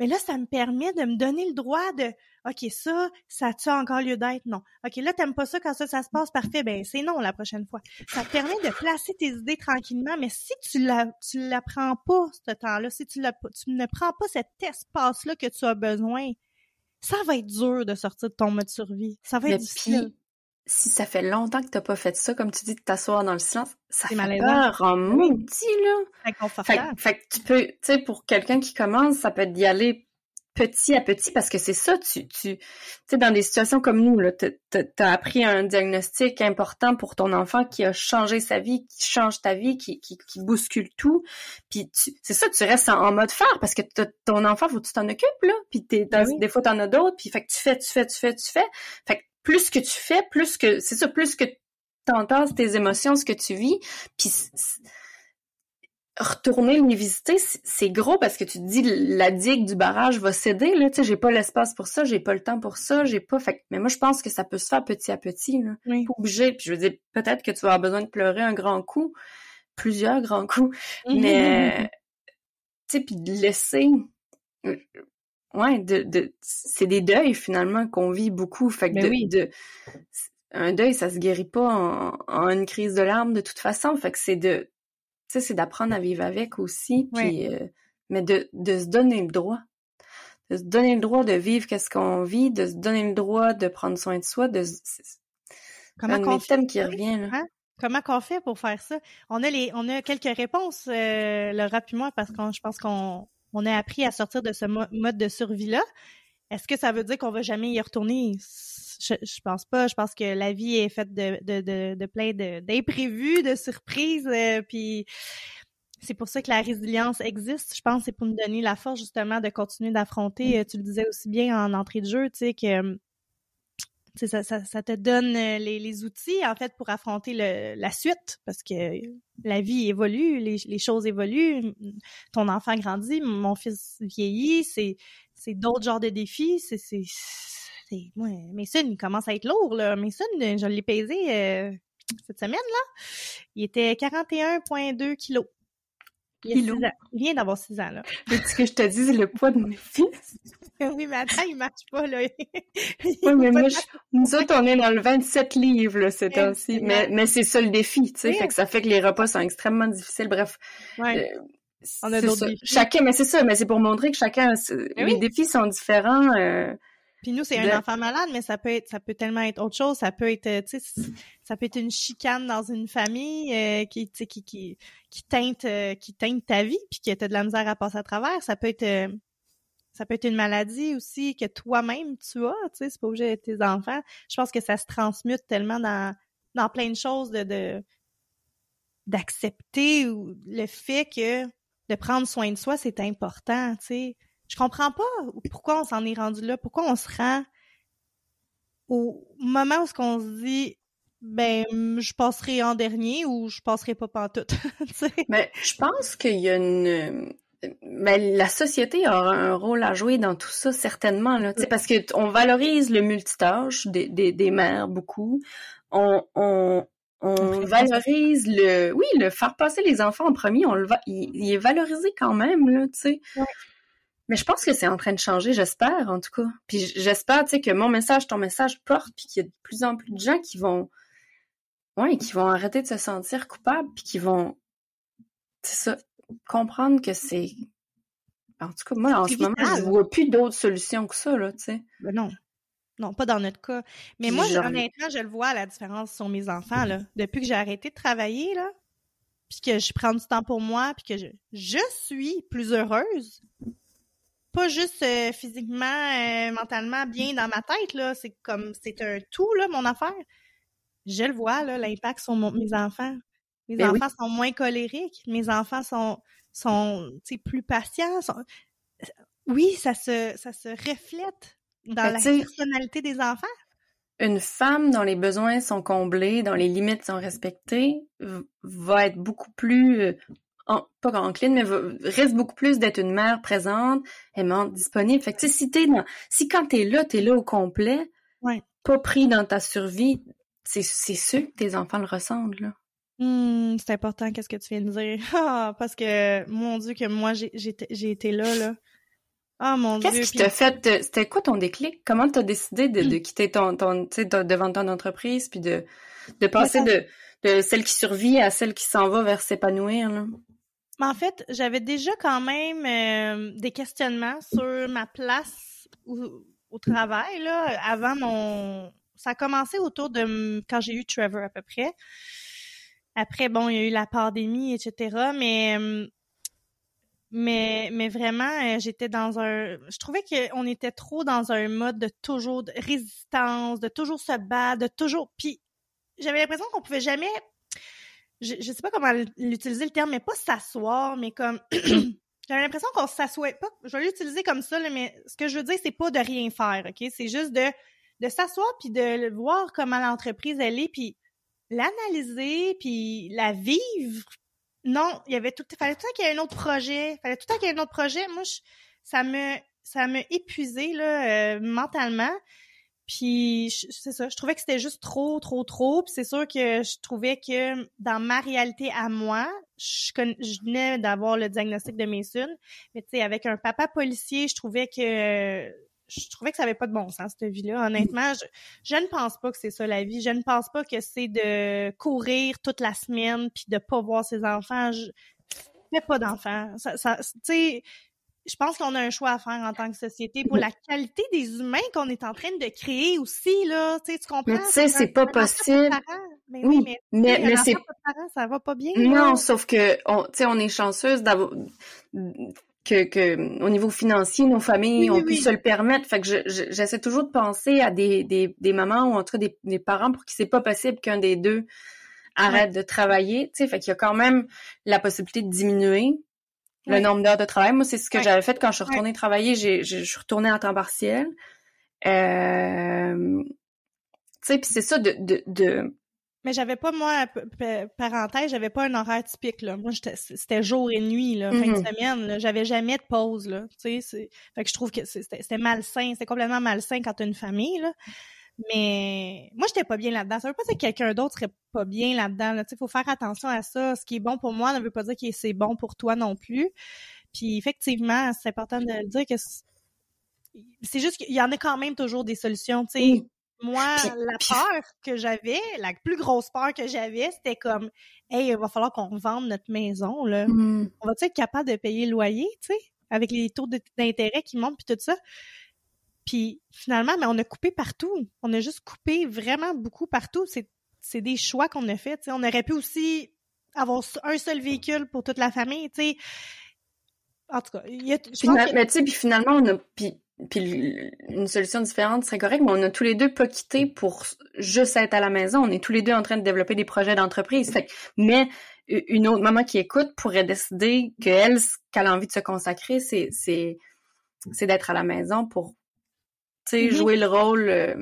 mais là, ça me permet de me donner le droit de OK, ça, ça a encore lieu d'être? Non. OK, là, t'aimes pas ça quand ça, ça se passe, parfait, ben c'est non la prochaine fois. Ça te permet de placer tes idées tranquillement, mais si tu la, tu la prends pas, ce temps-là, si tu, la, tu ne prends pas cet espace-là que tu as besoin, ça va être dur de sortir de ton mode survie. Ça va être difficile. si ça fait longtemps que t'as pas fait ça, comme tu dis, de t'asseoir dans le silence, ça fait peur en maudit, là. Fait, fait, que tu peux, tu sais, pour quelqu'un qui commence, ça peut d'y aller petit à petit parce que c'est ça, tu, tu, tu sais, dans des situations comme nous, là, t'as appris un diagnostic important pour ton enfant qui a changé sa vie, qui change ta vie, qui, qui, qui bouscule tout. Puis c'est ça, tu restes en, mode faire parce que ton enfant, faut que tu t'en occupes, là. Puis t'es, des fois, t'en as d'autres, puis fait que tu fais, tu fais, tu fais, tu fais. Fait que plus que tu fais, plus que, c'est ça, plus que t'entends tes émotions, ce que tu vis, puis retourner les visiter, c'est gros parce que tu te dis la digue du barrage va céder là, tu sais, j'ai pas l'espace pour ça, j'ai pas le temps pour ça, j'ai pas fait mais moi je pense que ça peut se faire petit à petit là. Oui. Pas obligé, puis je veux dire peut-être que tu vas avoir besoin de pleurer un grand coup, plusieurs grands coups, mm-hmm. mais tu sais puis de laisser euh, ouais, de, de c'est des deuils finalement qu'on vit beaucoup, fait que ben de, un deuil ça se guérit pas en, en une crise de larmes de toute façon, fait que c'est de sais, c'est d'apprendre à vivre avec aussi, puis, euh, mais de, de se donner le droit. De se donner le droit de vivre qu'est-ce qu'on vit, de se donner le droit de prendre soin de soi, de... Comment qu'on fait? qui revient, là. Hein? Comment qu'on fait pour faire ça? On a les, on a quelques réponses, euh, Laura puis moi, parce que je pense qu'on on a appris à sortir de ce mode de survie-là. Est-ce que ça veut dire qu'on va jamais y retourner? Je, pense pas. Je pense que la vie est faite de, de, de, de plein d'imprévus, de, surprises. Euh, puis c'est pour ça que la résilience existe. Je pense c'est pour nous donner la force justement de continuer d'affronter. Euh, tu le disais aussi bien en entrée de jeu, tu sais que ça, ça, te donne euh, les, les, outils en fait pour affronter le, la suite parce que la vie évolue, les, les choses évoluent, ton enfant grandit, mon fils vieillit, c'est c'est d'autres genres de défis, c'est moi Mason il commence à être lourd là, Mason je l'ai pesé euh, cette semaine là, il était 41.2 kilos. Il, vient d'avoir 6 ans, là. Veux-tu que je te dise le poids de mes fils? (laughs) oui, mais attends, il marche pas, là. (laughs) oui, mais moi, nous autres, on est dans le 27 livres, là, ces temps-ci. Mais, mais c'est ça le défi, tu sais. Fait que ça fait que les repas sont extrêmement difficiles. Bref. Ouais. Euh, on a d'autres défis. Chacun, mais c'est ça, mais c'est pour montrer que chacun, les défis sont différents. Euh, puis nous, c'est un enfant malade, mais ça peut être, ça peut tellement être autre chose. Ça peut être, euh, tu sais, ça peut être une chicane dans une famille euh, qui, qui, qui, qui teinte, euh, qui teinte ta vie, puis qui a de la misère à passer à travers. Ça peut être, ça peut être une maladie aussi que toi-même tu as. Tu sais, c'est pas obligé d'être tes enfants. Je pense que ça se transmute tellement dans, dans plein de choses de, de d'accepter le fait que de prendre soin de soi, c'est important. Tu sais je comprends pas pourquoi on s'en est rendu là, pourquoi on se rend au moment où ce qu'on se dit ben je passerai en dernier ou je passerai pas pantoute. (laughs) Mais je pense qu'il y a une ben, la société aura un rôle à jouer dans tout ça certainement là, parce que on valorise le multitâche des, des, des mères beaucoup. On, on, on valorise le oui le faire passer les enfants en premier on le va il, est valorisé quand même là tu sais mais je pense que c'est en train de changer, j'espère en tout cas. Puis j'espère, tu sais, que mon message, ton message porte, puis qu'il y a de plus en plus de gens qui vont, ouais, qui vont arrêter de se sentir coupables, puis qui vont, c'est ça, comprendre que c'est, en tout cas, moi, en ce moment, je vois plus d'autres solutions que ça, là, tu sais. Ben non. Non, pas dans notre cas. Mais moi, honnêtement, je le vois, la différence sur mes enfants, là. Depuis que j'ai arrêté de travailler, là, puis que je prends du temps pour moi, puis que je, je suis plus heureuse, pas juste euh, physiquement, euh, mentalement bien dans ma tête, là. C'est comme, c'est un tout, là, mon affaire. Je le vois, là, l'impact sur mes enfants. Mes ben enfants sont moins colériques. Mes enfants sont, sont, plus patients. Oui, ça se, ça se reflète dans ben, la personnalité des enfants. Une femme dont les besoins sont comblés, dont les limites sont respectées, va être beaucoup plus euh, pas encline, mais risque beaucoup plus d'être une mère présente, aimante, disponible. Fait que, si t'es dans, si quand t'es là, t'es là au complet, pas pris dans ta survie, c'est, c'est sûr que tes enfants le ressentent, là. Mmh, c'est important, qu'est-ce que tu viens de dire? (laughs) Ah, parce que, mon Dieu, que moi, j'ai, été là, là. Ah, mon Dieu. Qu'est-ce qui t'a fait, c'était quoi ton déclic? Comment t'as décidé de, de mmh. quitter ton, ton, tu sais, devant ton entreprise, puis de, de passer de, de celle qui survit à celle qui s'en va vers s'épanouir, là? En fait, j'avais déjà quand même euh, des questionnements sur ma place au, travail là, avant mon. Ça a commencé autour de quand j'ai eu Trevor à peu près. Après, bon, il y a eu la pandémie, etc. Mais mais mais vraiment, euh, j'étais dans un. Je trouvais qu'on était trop dans un mode de toujours de résistance, de toujours se battre, de toujours. Puis j'avais l'impression qu'on pouvait jamais je, je sais pas comment l'utiliser le terme, mais pas s'asseoir, mais comme (clears throat) j'avais l'impression qu'on s'assoit pas. Je vais l'utiliser comme ça, mais ce que je veux dire, c'est pas de rien faire, ok? C'est juste de de s'asseoir puis de voir comment l'entreprise elle est, puis l'analyser, puis la vivre. Non, il y avait tout, fallait tout le temps qu'il y ait un autre projet, fallait tout le temps qu'il y ait un autre projet. Moi, ça me ça me épuisé là euh, mentalement. Puis c'est ça, je trouvais que c'était juste trop, trop, trop. Puis c'est sûr que je trouvais que dans ma réalité à moi, je, je venais d'avoir le diagnostic de Mason, mais tu sais, avec un papa policier, je trouvais que je trouvais que ça avait pas de bon sens cette vie-là. Honnêtement, je, je, ne pense pas que c'est ça la vie. Je ne pense pas que c'est de courir toute la semaine puis de pas voir ses enfants. Je fais pas d'enfants. Ça, ça tu sais, je pense qu'on a un choix à faire en tant que société pour la qualité des humains qu'on est en train de créer aussi, là. Tu, sais, tu comprends? Mais tu sais, c'est pas possible. Mais oui, mais, mais, mais c'est. Ça va pas bien. Non, sauf que, on, tu sais, on est chanceuse d'avoir. Que, que, au niveau financier, nos familles ont pu se le permettre. Fait que j'essaie toujours de penser à des, des, des mamans ou en tout cas des, des parents pour qui c'est pas possible qu'un des deux arrête de travailler. Tu sais, fait qu'il y a quand même la possibilité de diminuer le nombre d'heures de travail. Moi, c'est ce que j'avais fait quand je suis retournée travailler. J'ai, je suis retournée en temps partiel. Euh, tu sais, puis c'est ça de, de, de... Mais j'avais pas, moi, parenthèse, j'avais pas un horaire typique, là. Moi, c'était jour et nuit, là, fin de mm-hmm. semaine, là. J'avais jamais de pause, là. Tu sais, fait que je trouve que c'était malsain. C'était complètement malsain quand t'as une famille, là. Mais moi, j'étais pas bien là-dedans. Ça veut pas dire que quelqu'un d'autre serait pas bien là-dedans. Là. Il faut faire attention à ça. Ce qui est bon pour moi ne veut pas dire que c'est bon pour toi non plus. Puis effectivement, c'est important de le dire que c'est juste qu'il y en a quand même toujours des solutions. Tu sais, moi, la peur que j'avais, la plus grosse peur que j'avais, c'était comme, hey, il va falloir qu'on vende notre maison là. Mm. On va être capable de payer le loyer, tu sais, avec les taux d'intérêt qui montent puis tout ça? Puis finalement, mais on a coupé partout. On a juste coupé vraiment beaucoup partout. C'est des choix qu'on a fait. sais. On aurait pu aussi avoir un seul véhicule pour toute la famille. En tout cas, il y a. Mais tu sais, puis finalement, on a puis puis une solution différente serait correcte, mais on a tous les deux pas quitté pour juste être à la maison. On est tous les deux en train de développer des projets d'entreprise. Mais une autre maman qui écoute pourrait décider que elle, qu'elle a envie de se consacrer, c'est c'est c'est d'être à la maison pour tu sais mm-hmm. jouer le rôle euh,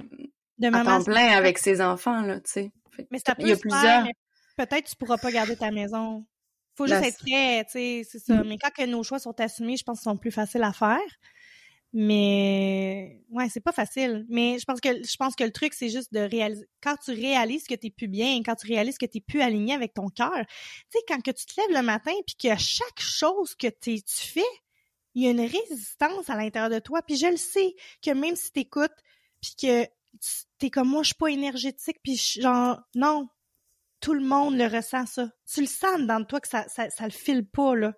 de à temps plein avec ses enfants là, tu sais. Mais ça peut il y a plusieurs. Peut-être tu pourras pas garder ta maison. Faut juste être prêt, tu sais, c'est ça. Mm. Mais quand que nos choix sont assumés, je pense qu'ils sont plus faciles à faire. Mais ouais, c'est pas facile. Mais je pense que je pense que le truc c'est juste de réaliser quand tu réalises que t'es plus bien, quand tu réalises que t'es plus aligné avec ton cœur. Tu sais quand que tu te lèves le matin puis que chaque chose que tu fais, il y a une résistance à l'intérieur de toi. Puis je le sais que même si t'écoutes puis que t'es comme moi, je suis pas énergétique puis genre non, tout le monde le ressent ça. Tu le sens dans toi que ça ça, ça le file pas là.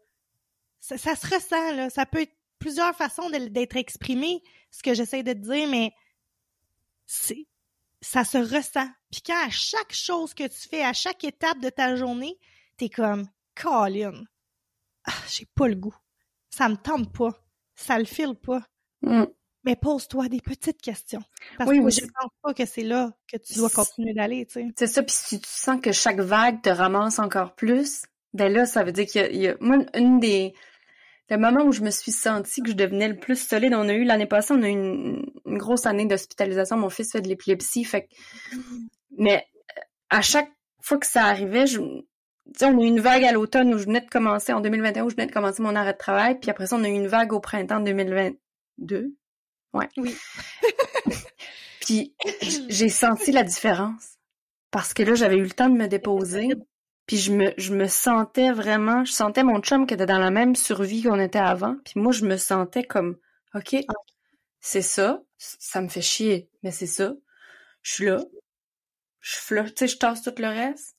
Ça, se ressent là. Ça peut être plusieurs façons d'être exprimé, ce que j'essaie de te dire, mais c'est ça se ressent. Puis quand à chaque chose que tu fais, à chaque étape de ta journée, t'es comme Colin, ah, j'ai pas le goût. Ça me tente pas. Ça le file pas. Mm. Mais pose-toi des petites questions. Parce que je pense pas que c'est là que tu dois continuer d'aller, tu sais. C'est ça, puis si tu sens que chaque vague te ramasse encore plus, ben là, ça veut dire qu'il y, y a... Moi, une des le moment où je me suis sentie que je devenais le plus solide, on a eu l'année passée, on a eu une, grosse année d'hospitalisation. Mon fils fait de l'épilepsie, fait mais euh, à chaque fois que ça arrivait, je, on a eu une vague à l'automne où je venais de commencer, en 2021, où je venais de commencer mon arrêt de travail, puis après ça, on a eu une vague au printemps 2022. Ouais. Oui. (laughs) puis j'ai senti la différence. Parce que là, j'avais eu le temps de me déposer. Puis je me, je me sentais vraiment, je sentais mon chum qui était dans la même survie qu'on était avant. Puis moi, je me sentais comme, OK, c'est ça, ça me fait chier, mais c'est ça. Je suis là, je flotte, tu sais, je tasse tout le reste.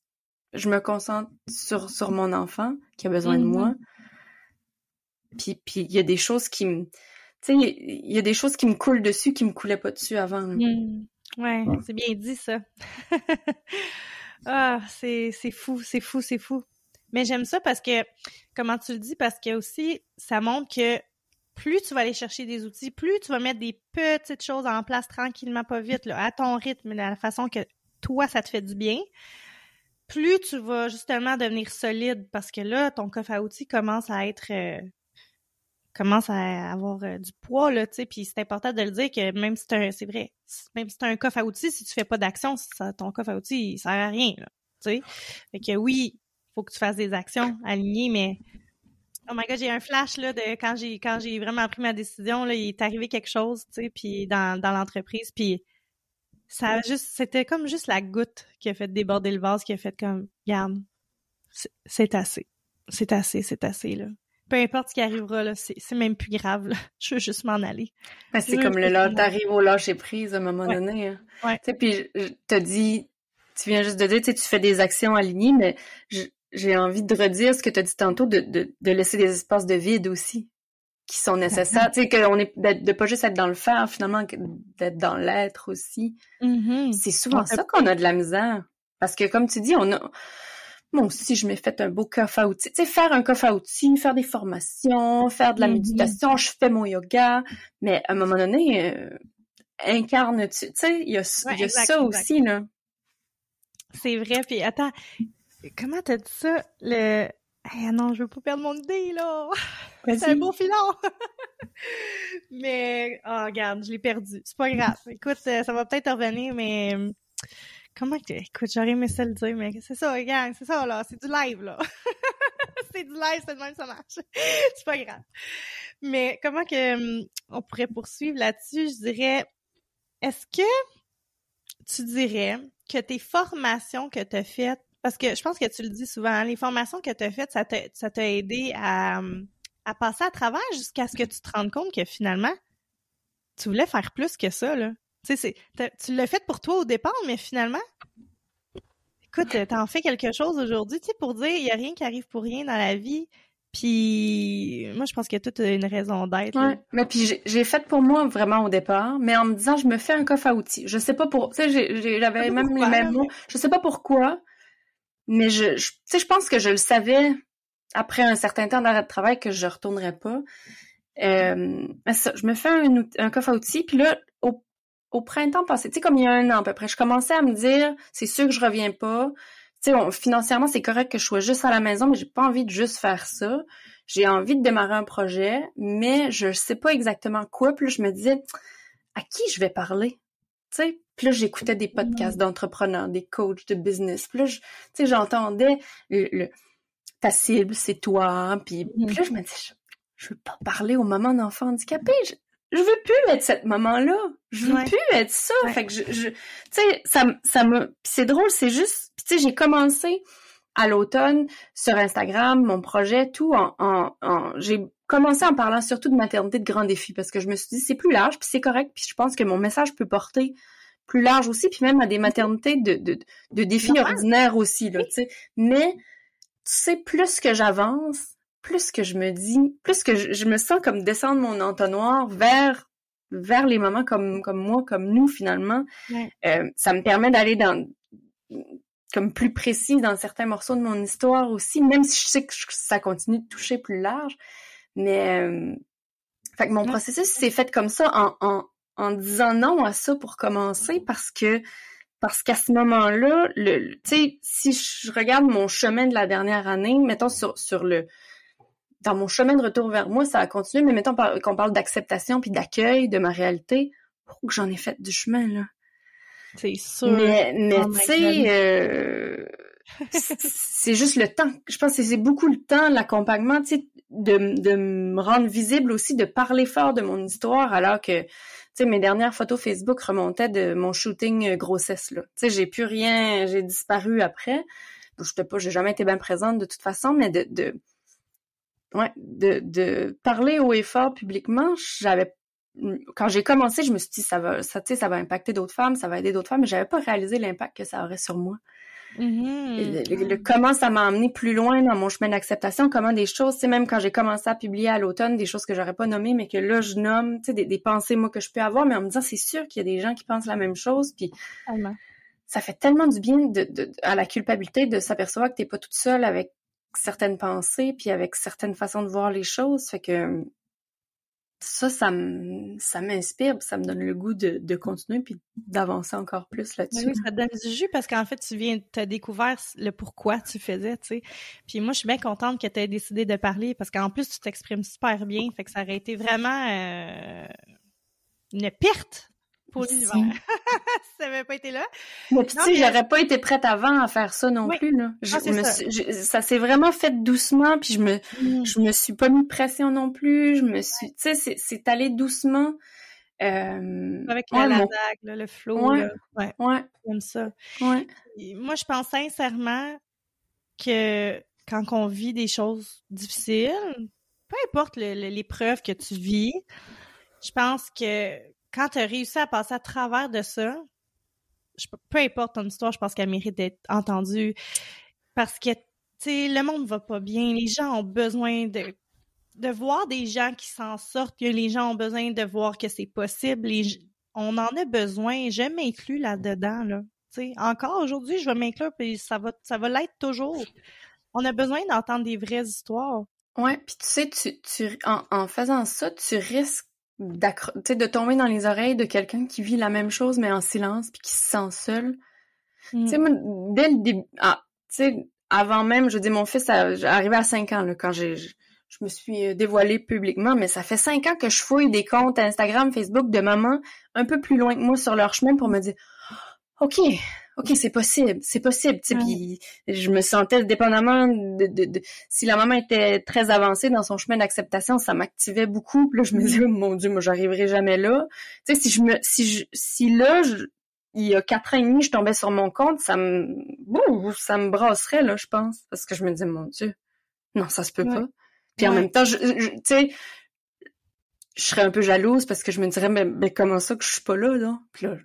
Je me concentre sur, sur mon enfant qui a besoin de moi. Mm-hmm. Puis puis il y a des choses qui me, tu sais, il y a des choses qui me coulent dessus qui me coulaient pas dessus avant. Mm. Ouais, c'est bien dit ça. (laughs) Ah, c'est, c'est fou, c'est fou, c'est fou. Mais j'aime ça parce que, comment tu le dis, parce que aussi, ça montre que plus tu vas aller chercher des outils, plus tu vas mettre des petites choses en place tranquillement, pas vite, là, à ton rythme, de la façon que toi, ça te fait du bien, plus tu vas justement devenir solide parce que là, ton coffre à outils commence à être euh, commence à avoir euh, du poids là, tu sais, puis c'est important de le dire que même si c'est c'est vrai, même si c'est un coffre à outils, si tu fais pas d'action, ton coffre à outils, il sert à rien là, tu sais. Fait que oui, faut que tu fasses des actions alignées, mais oh my god, j'ai un flash là de quand j'ai quand j'ai vraiment pris ma décision là, il est arrivé quelque chose, tu sais, puis dans dans l'entreprise, puis ça a juste c'était comme juste la goutte qui a fait déborder le vase, qui a fait comme, garde, c'est assez, c'est assez, c'est assez là peu importe ce qui arrivera, là, c'est, même plus grave. Là. (laughs) Je veux juste m'en aller. Ben, c'est comme le là, t'arrives au lâcher prise à un moment donné. Hein. Ouais. Tu sais, puis je te dis, tu viens juste de dire, tu tu fais des actions alignées, mais j'ai envie de redire ce que tu as dit tantôt, de, de, de, laisser des espaces de vide aussi qui sont nécessaires. tu sais, qu'on est de pas juste être dans le faire, finalement, d'être dans l'être aussi. Mm-hmm. C'est souvent ça qu'on a de la misère. Parce que comme tu dis, on a moi aussi, je m'ai fait un beau coffre à outils. Tu sais, faire un coffre à outils, faire des formations, faire de la mm-hmm. méditation, je fais mon yoga, mais à un moment donné, euh, incarne-tu, tu sais, il y a, ça aussi, là. C'est vrai, puis attends, comment t'as dit ça? Le... Eh non, je veux pas perdre mon idée, là! (laughs) C'est un beau filon! (laughs) mais, oh, regarde, je l'ai perdu. C'est pas grave. (laughs) Écoute, euh, ça va peut-être revenir, mais Comment que, écoute, j'aurais aimé ça le dire, mais c'est ça, gang, c'est ça, là, c'est du live, là. c'est du live, c'est de même, ça marche. c'est pas grave. Mais comment que, hum, on pourrait poursuivre là-dessus, je dirais, est-ce que, tu dirais que tes formations que tu as faites, parce que je pense que tu le dis souvent, hein, les formations que tu as faites, ça t'a aidé à, à passer à travers jusqu'à ce que tu te rendes compte que finalement, tu voulais faire plus que ça, là. Tu sais, tu l'as fait pour toi au départ, mais finalement, écoute, t'en fais quelque chose aujourd'hui, tu sais, pour dire, il y a rien qui arrive pour rien dans la vie. Puis moi, je pense que tout a une raison d'être. Ouais, mais puis j'ai fait pour moi vraiment au départ, mais en me disant, je me fais un coffre à outils. Je sais pas pour, tu sais, j'avais même les mêmes mots. Je sais pas pourquoi, mais je, je pense que je le savais après un certain temps d'arrêt de travail que je retournerais pas. Euh, ça, je me fais un, un coffre à outils, puis là, au, au printemps passé, tu sais, comme il y a un an à peu près, je commençais à me dire, c'est sûr que je reviens pas. Tu sais, financièrement, c'est correct que je sois juste à la maison, mais j'ai pas envie de juste faire ça. J'ai envie de démarrer un projet, mais je sais pas exactement quoi. Puis là, je me disais, à qui je vais parler? Tu sais, puis là, j'écoutais des podcasts mm. d'entrepreneurs, des coachs de business. Puis là, tu sais, j'entendais le, ta cible, c'est toi. Puis, puis là, je me disais, je veux pas parler aux mamans d'enfants handicapés. Je, je veux plus être cette maman-là. Je veux plus être ça. Fait que je, je tu sais, ça, ça me, c'est drôle, c'est juste, tu sais, j'ai commencé à l'automne sur Instagram, mon projet, tout en, en, en j'ai commencé en parlant surtout de maternité de grands défis parce que je me suis dit c'est plus large puis c'est correct puis je pense que mon message peut porter plus large aussi puis même à des maternités de, de, de défis ordinaires aussi là, tu sais. Mais tu sais plus que j'avance, plus que je me dis, plus que je, me sens comme descendre mon entonnoir vers vers les mamans comme comme moi, comme nous finalement, euh, ça me permet d'aller dans comme plus précis dans certains morceaux de mon histoire aussi, même si je sais que ça continue de toucher plus large. Mais euh, fait que mon processus s'est fait comme ça en, en, en disant non à ça pour commencer parce que parce qu'à ce moment-là, le, tu sais, si je regarde mon chemin de la dernière année, mettons sur sur le dans mon chemin de retour vers moi, ça a continué, mais mettons qu'on parle d'acceptation puis d'accueil de ma réalité, oh, que j'en ai fait du chemin, là. C'est sûr. Mais, mais oh tu sais, euh, c'est juste le temps. Je pense que c'est beaucoup le temps, l'accompagnement, tu sais, de, de me rendre visible aussi, de parler fort de mon histoire, alors que, tu sais, mes dernières photos Facebook remontaient de mon shooting grossesse, là. Tu sais, j'ai plus rien, j'ai disparu après. Je pas, j'ai jamais été bien présente de toute façon, mais de, de ouais, de, de parler haut et fort publiquement, j'avais quand j'ai commencé, je me suis dit ça va ça ça va impacter d'autres femmes, ça va aider d'autres femmes, mais j'avais pas réalisé l'impact que ça aurait sur moi. Mm-hmm. le, comment ça m'a amené plus loin dans mon chemin d'acceptation, comment des choses, tu sais même quand j'ai commencé à publier à l'automne des choses que j'aurais pas nommées mais que là je nomme, tu sais des, des, pensées moi que je peux avoir mais en me disant c'est sûr qu'il y a des gens qui pensent la même chose puis ça fait tellement du bien de, de, à la culpabilité de s'apercevoir que t'es pas toute seule avec certaines pensées, puis avec certaines façons de voir les choses. Fait que ça, ça m'inspire, ça me donne le goût de, de continuer puis d'avancer encore plus là-dessus. Oui, ça te donne du jus parce qu'en fait, tu viens, as découvert le pourquoi tu faisais, tu sais. Puis moi, je suis bien contente que tu aies décidé de parler parce qu'en plus, tu t'exprimes super bien. Fait que ça aurait été vraiment euh, une perte pour l'hiver. ça (laughs) n'avait pas été là. Mais tu sais, j'aurais pas été prête avant à faire ça non plus. Là. Ah, ça, s'est vraiment fait doucement, puis je me, mm. je me suis pas mis de pression non plus. Je me suis, tu sais, c'est allé doucement. Euh, Avec la, la le flow. Ouais, ouais. ouais. Comme ça. Ouais. moi, je pense sincèrement que quand on vit des choses difficiles, peu importe l'épreuve que tu vis, je pense que quand tu as réussi à passer à travers de ça, peu importe ton histoire, je pense qu'elle mérite d'être entendue parce que, tu sais, le monde va pas bien. Les gens ont besoin de, de voir des gens qui s'en sortent. Les gens ont besoin de voir que c'est possible. on en a besoin. Je m'inclus là-dedans, encore aujourd'hui, je vais m'inclure, puis ça va, ça va l'être toujours. On a besoin d'entendre des vraies histoires. Ouais, puis tu sais, tu, tu en, en faisant ça, tu risques de tomber dans les oreilles de quelqu'un qui vit la même chose mais en silence puis qui se sent seul. Tu sais, mm. dès le début, ah, tu sais, avant même, je dis mon fils, arrivé à 5 ans là, quand j'ai, je, me suis euh, dévoilée publiquement, mais ça fait 5 ans que je fouille des comptes Instagram, Facebook de mamans un peu plus loin que moi sur leur chemin pour me dire, ok, ok, c'est possible, c'est possible. Tu sais, puis je me sentais dépendamment de, de, si la maman était très avancée dans son chemin d'acceptation, ça m'activait beaucoup. Puis là, je me disais, oh, mon Dieu, moi, j'arriverai jamais là. Tu sais, si je me, si je, si là, je, il y a quatre ans et demi, je tombais sur mon compte, ça me, ça me brasserait, là, je pense. Parce que je me disais, mon Dieu, non, ça se peut pas. Puis en même temps, tu sais, je serais un peu jalouse parce que je me dirais, mais, comment ça que je suis pas là, là? Puis là,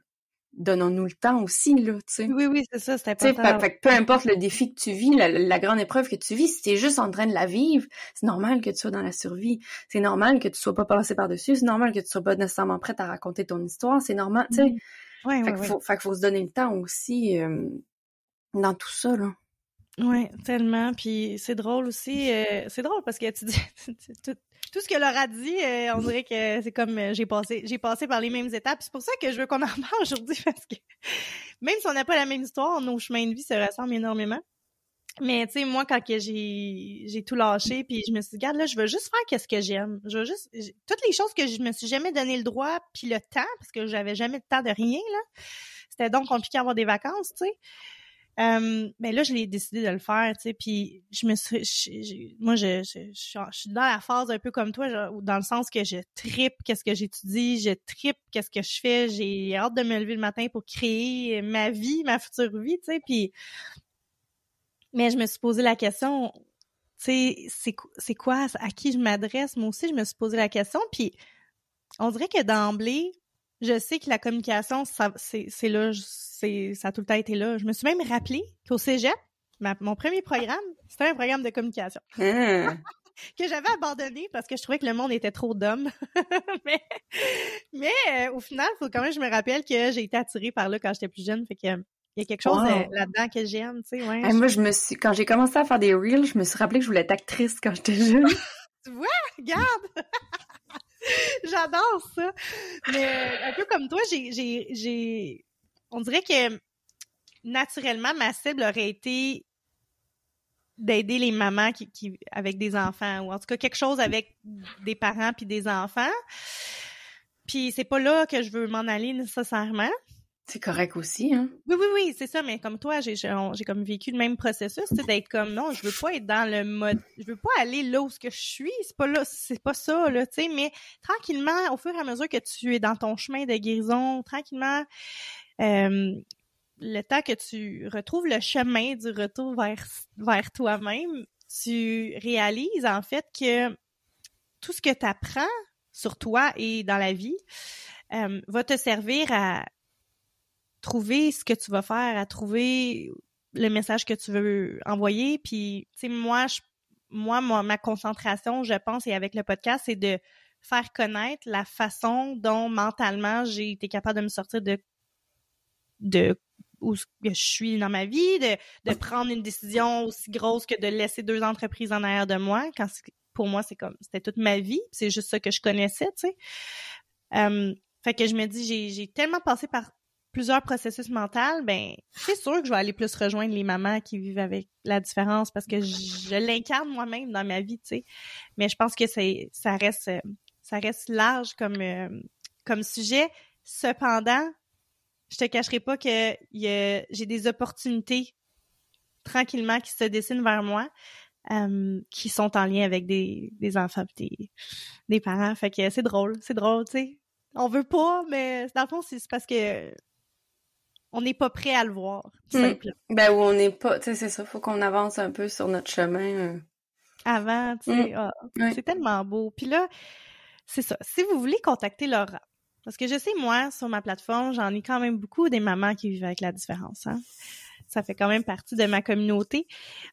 donnons-nous le temps aussi, là, tu sais. Oui, oui, c'est ça, c'est important. Fait, peu importe le défi que tu vis, la, grande épreuve que tu vis, si t'es juste en train de la vivre, c'est normal que tu sois dans la survie. C'est normal que tu sois pas passé par-dessus. C'est normal que tu sois pas nécessairement prête à raconter ton histoire. C'est normal, tu sais. Mm. Ouais, fait, ouais, faut, fait qu'il faut se donner le temps aussi euh, dans tout ça, là. Oui, tellement. Puis c'est drôle aussi. Euh, c'est drôle parce que tu dis (laughs) tout, ce que Laura dit, euh, on dirait que c'est comme euh, j'ai passé j'ai passé par les mêmes étapes. C'est pour ça que je veux qu'on en (laughs) parle aujourd'hui parce que même si on n'a pas la même histoire, nos chemins de vie se ressemblent énormément. Mais tu sais, moi, quand que j'ai j'ai tout lâché, puis je me suis dit, regarde, là, je veux juste faire qu'est-ce que j'aime. Je veux juste toutes les choses que je me suis jamais donné le droit, puis le temps, parce que j'avais jamais le temps de rien là. C'était donc compliqué d'avoir des vacances, tu sais. Euh, ben là, je l'ai décidé de le faire, tu sais, puis je me suis, moi, je, je, suis dans la phase un peu comme toi, dans le sens que je tripe qu'est-ce que j'étudie, je tripe qu'est-ce que je fais, j'ai hâte de me lever le matin pour créer ma vie, ma future vie, tu sais, puis mais je me suis posé la question, tu sais, c'est quoi, à qui je m'adresse? Moi aussi, je me suis posé la question, puis on dirait que d'emblée, je sais que la communication, ça, c'est là, c'est, ça a tout le temps été là. Je me suis même rappelé qu'au cégep, mon premier programme, c'était un programme de communication. Ah. (laughs) (laughs) que j'avais abandonné parce que je trouvais que le monde était trop d'hommes. (laughs) mais mais euh, au final, faut quand même que je me rappelle que j'ai été attirée par là quand j'étais plus jeune. Fait que il y a quelque chose euh, là-dedans que j'aime, tu sais, ouais. Moi, je me suis, quand j'ai commencé à faire des reels, je me suis rappelé que je voulais être actrice quand j'étais jeune. tu vois, regarde! (laughs) J'adore ça. Mais un peu comme toi, j'ai, j'ai, j'ai, on dirait que naturellement, ma cible aurait été d'aider les mamans qui, qui, avec des enfants ou en tout cas quelque chose avec des parents puis des enfants. Puis c'est pas là que je veux m'en aller nécessairement. C'est correct aussi, hein? Oui, oui, oui, c'est ça, mais comme toi, j'ai comme vécu le même processus, d'être comme non, je veux pas être dans le mode je veux pas aller là où je suis, c'est pas là, c'est pas ça, là, tu sais, mais tranquillement, au fur et à mesure que tu es dans ton chemin de guérison, tranquillement, euh, le temps que tu retrouves le chemin du retour vers, vers toi-même, tu réalises en fait que tout ce que tu apprends sur toi et dans la vie euh, va te servir à trouver ce que tu vas faire, à trouver le message que tu veux envoyer. Puis, tu sais, moi, je, moi, ma concentration, je pense, et avec le podcast, c'est de faire connaître la façon dont mentalement j'ai été capable de me sortir de de où je suis dans ma vie, de, de prendre une décision aussi grosse que de laisser deux entreprises en arrière de moi. Quand pour moi, c'est comme c'était toute ma vie, c'est juste ça que je connaissais, tu sais. Euh, fait que je me dis, j'ai tellement passé par plusieurs processus mentaux, ben c'est sûr que je vais aller plus rejoindre les mamans qui vivent avec la différence parce que je, l'incarne moi-même dans ma vie, tu sais. Mais je pense que c'est ça reste ça reste large comme euh, comme sujet. Cependant, je te cacherai pas que j'ai des opportunités tranquillement qui se dessinent vers moi. Euh, qui sont en lien avec des, des enfants des, des parents. Fait que c'est drôle, c'est drôle, tu sais. On veut pas, mais dans le fond, c'est parce que on n'est pas prêt à le voir. Hmm. Ben où on n'est pas, tu sais, c'est ça, faut qu'on avance un peu sur notre chemin. Euh. Avant, tu sais, hmm. ah, c'est tellement beau. Puis là, c'est ça. Si vous voulez contacter Laura, parce que je sais, moi, sur ma plateforme, j'en ai quand même beaucoup des mamans qui vivent avec la différence. Hein? Ça fait quand même partie de ma communauté.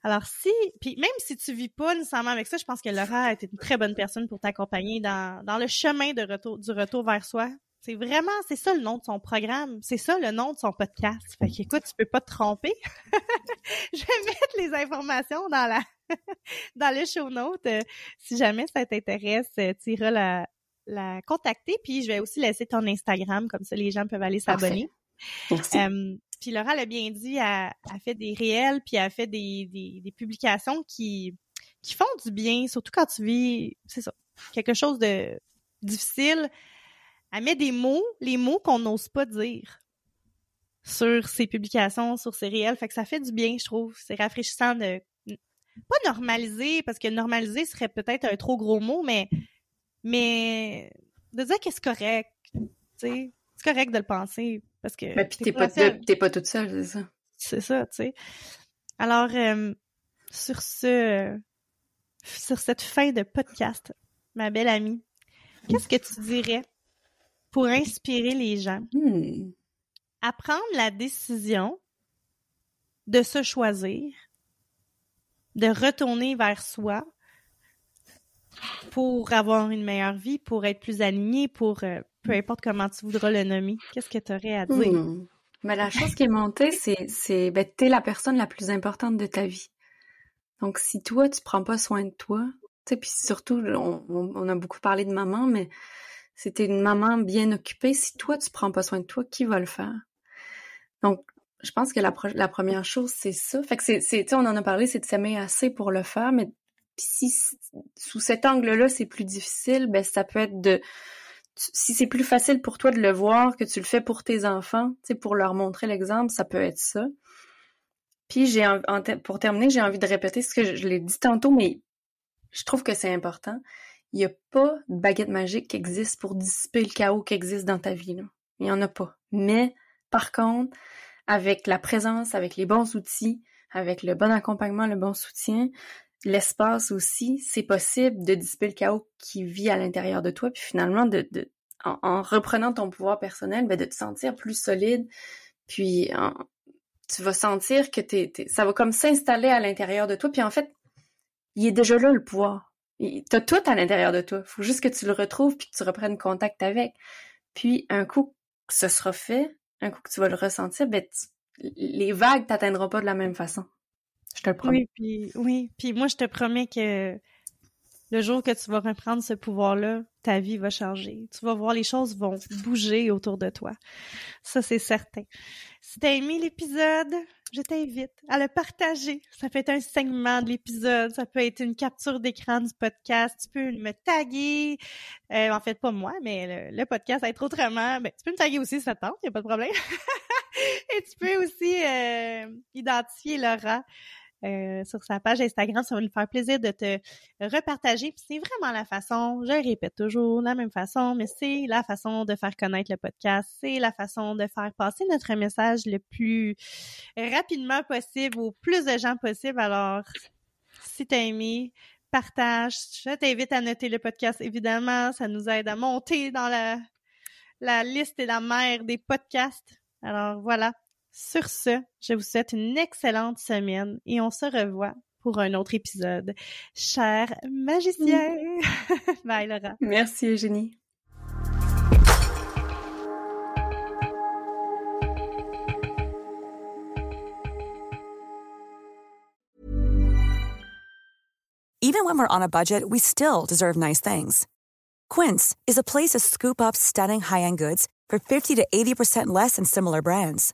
Alors si, puis même si tu vis pas nécessairement avec ça, je pense que Laura a été une très bonne personne pour t'accompagner dans, dans le chemin de retour, du retour vers soi, c'est vraiment, c'est ça le nom de son programme. C'est ça le nom de son podcast. Fait qu'écoute, tu peux pas te tromper. (laughs) je vais mettre les informations dans la, (laughs) dans le show notes. Euh, si jamais ça t'intéresse, euh, tu iras la, la contacter. Puis je vais aussi laisser ton Instagram, comme ça les gens peuvent aller s'abonner. Euh, puis Laura l'a bien dit, elle, a fait des réels, puis elle a fait des, des, des, publications qui, qui font du bien, surtout quand tu vis, c'est ça, quelque chose de difficile elle met des mots, les mots qu'on n'ose pas dire sur ses publications, sur ses réels. Fait que ça fait du bien, je trouve. C'est rafraîchissant de pas normaliser, parce que normaliser serait peut-être un trop gros mot, mais mais de dire que c'est correct. C'est correct de le penser. Parce que. Mais puis t'es pas, pas toute seule, c'est ça. C'est ça, tu sais. Alors, euh, sur ce, sur cette fin de podcast, ma belle amie, qu'est-ce que tu dirais pour inspirer les gens Hmm. à prendre la décision de se choisir, de retourner vers soi pour avoir une meilleure vie, pour être plus aligné, pour euh, peu importe comment tu voudras le nommer. Qu'est-ce que tu aurais à dire? Hmm. Mais la chose qui est montée, c'est, c'est, ben, t'es la personne la plus importante de ta vie. Donc, si toi, tu prends pas soin de toi, tu sais, puis surtout, on, on- on a beaucoup parlé de maman, mais c'était une maman bien occupée. Si toi, tu prends pas soin de toi, qui va le faire? Donc, je pense que la, première chose, c'est ça. Fait que c'est, on en a parlé, c'est de s'aimer assez pour le faire, mais si sous cet angle-là, c'est plus difficile, ben, ça peut être de, si c'est plus facile pour toi de le voir, que tu le fais pour tes enfants, tu sais, pour leur montrer l'exemple, ça peut être ça. Puis j'ai pour terminer, j'ai envie de répéter ce que je l'ai dit tantôt, mais je trouve que c'est important. Il n'y a pas de baguette magique qui existe pour dissiper le chaos qui existe dans ta vie. Là. Il n'y en a pas. Mais par contre, avec la présence, avec les bons outils, avec le bon accompagnement, le bon soutien, l'espace aussi, c'est possible de dissiper le chaos qui vit à l'intérieur de toi, puis finalement, de, de en, en reprenant ton pouvoir personnel, ben, de te sentir plus solide, puis tu vas sentir que t'es, t'es- ça va comme s'installer à l'intérieur de toi, puis en fait, il est déjà là le pouvoir. T'as tout à l'intérieur de toi. Faut juste que tu le retrouves puis que tu reprennes contact avec. Puis un coup que ce sera fait, un coup que tu vas le ressentir, ben tu- les vagues t'atteindront pas de la même façon. Je te le promets. Oui, puis oui, puis moi je te promets que le jour que tu vas reprendre ce pouvoir-là, ta vie va changer. Tu vas voir les choses vont bouger autour de toi. Ça c'est certain. Si t'as aimé l'épisode, je t'invite à le partager. Ça peut être un segment de l'épisode, ça peut être une capture d'écran du podcast. Tu peux me taguer. Euh, en fait, pas moi, mais le, le podcast être autrement. Ben, tu peux me taguer aussi si ça te tente, y a pas de problème. (laughs) Et tu peux aussi euh, identifier Laura euh, sur sa page Instagram. Ça va nous faire plaisir de te repartager. Puis c'est vraiment la façon, je répète toujours, la même façon, mais c'est la façon de faire connaître le podcast. C'est la façon de faire passer notre message le plus rapidement possible au plus de gens possible. Alors, si t'as aimé, partage. Je t'invite à noter le podcast, évidemment. Ça nous aide à monter dans la, la liste et la mer des podcasts. Alors voilà. Sur ce, je vous souhaite une excellente semaine et on se revoit pour un autre épisode. Cher magicien! (laughs) Bye Laura. Merci Eugénie. Even when we're on a budget, we still deserve nice things. Quince is a place to scoop up stunning high-end goods for 50 to 80% less than similar brands.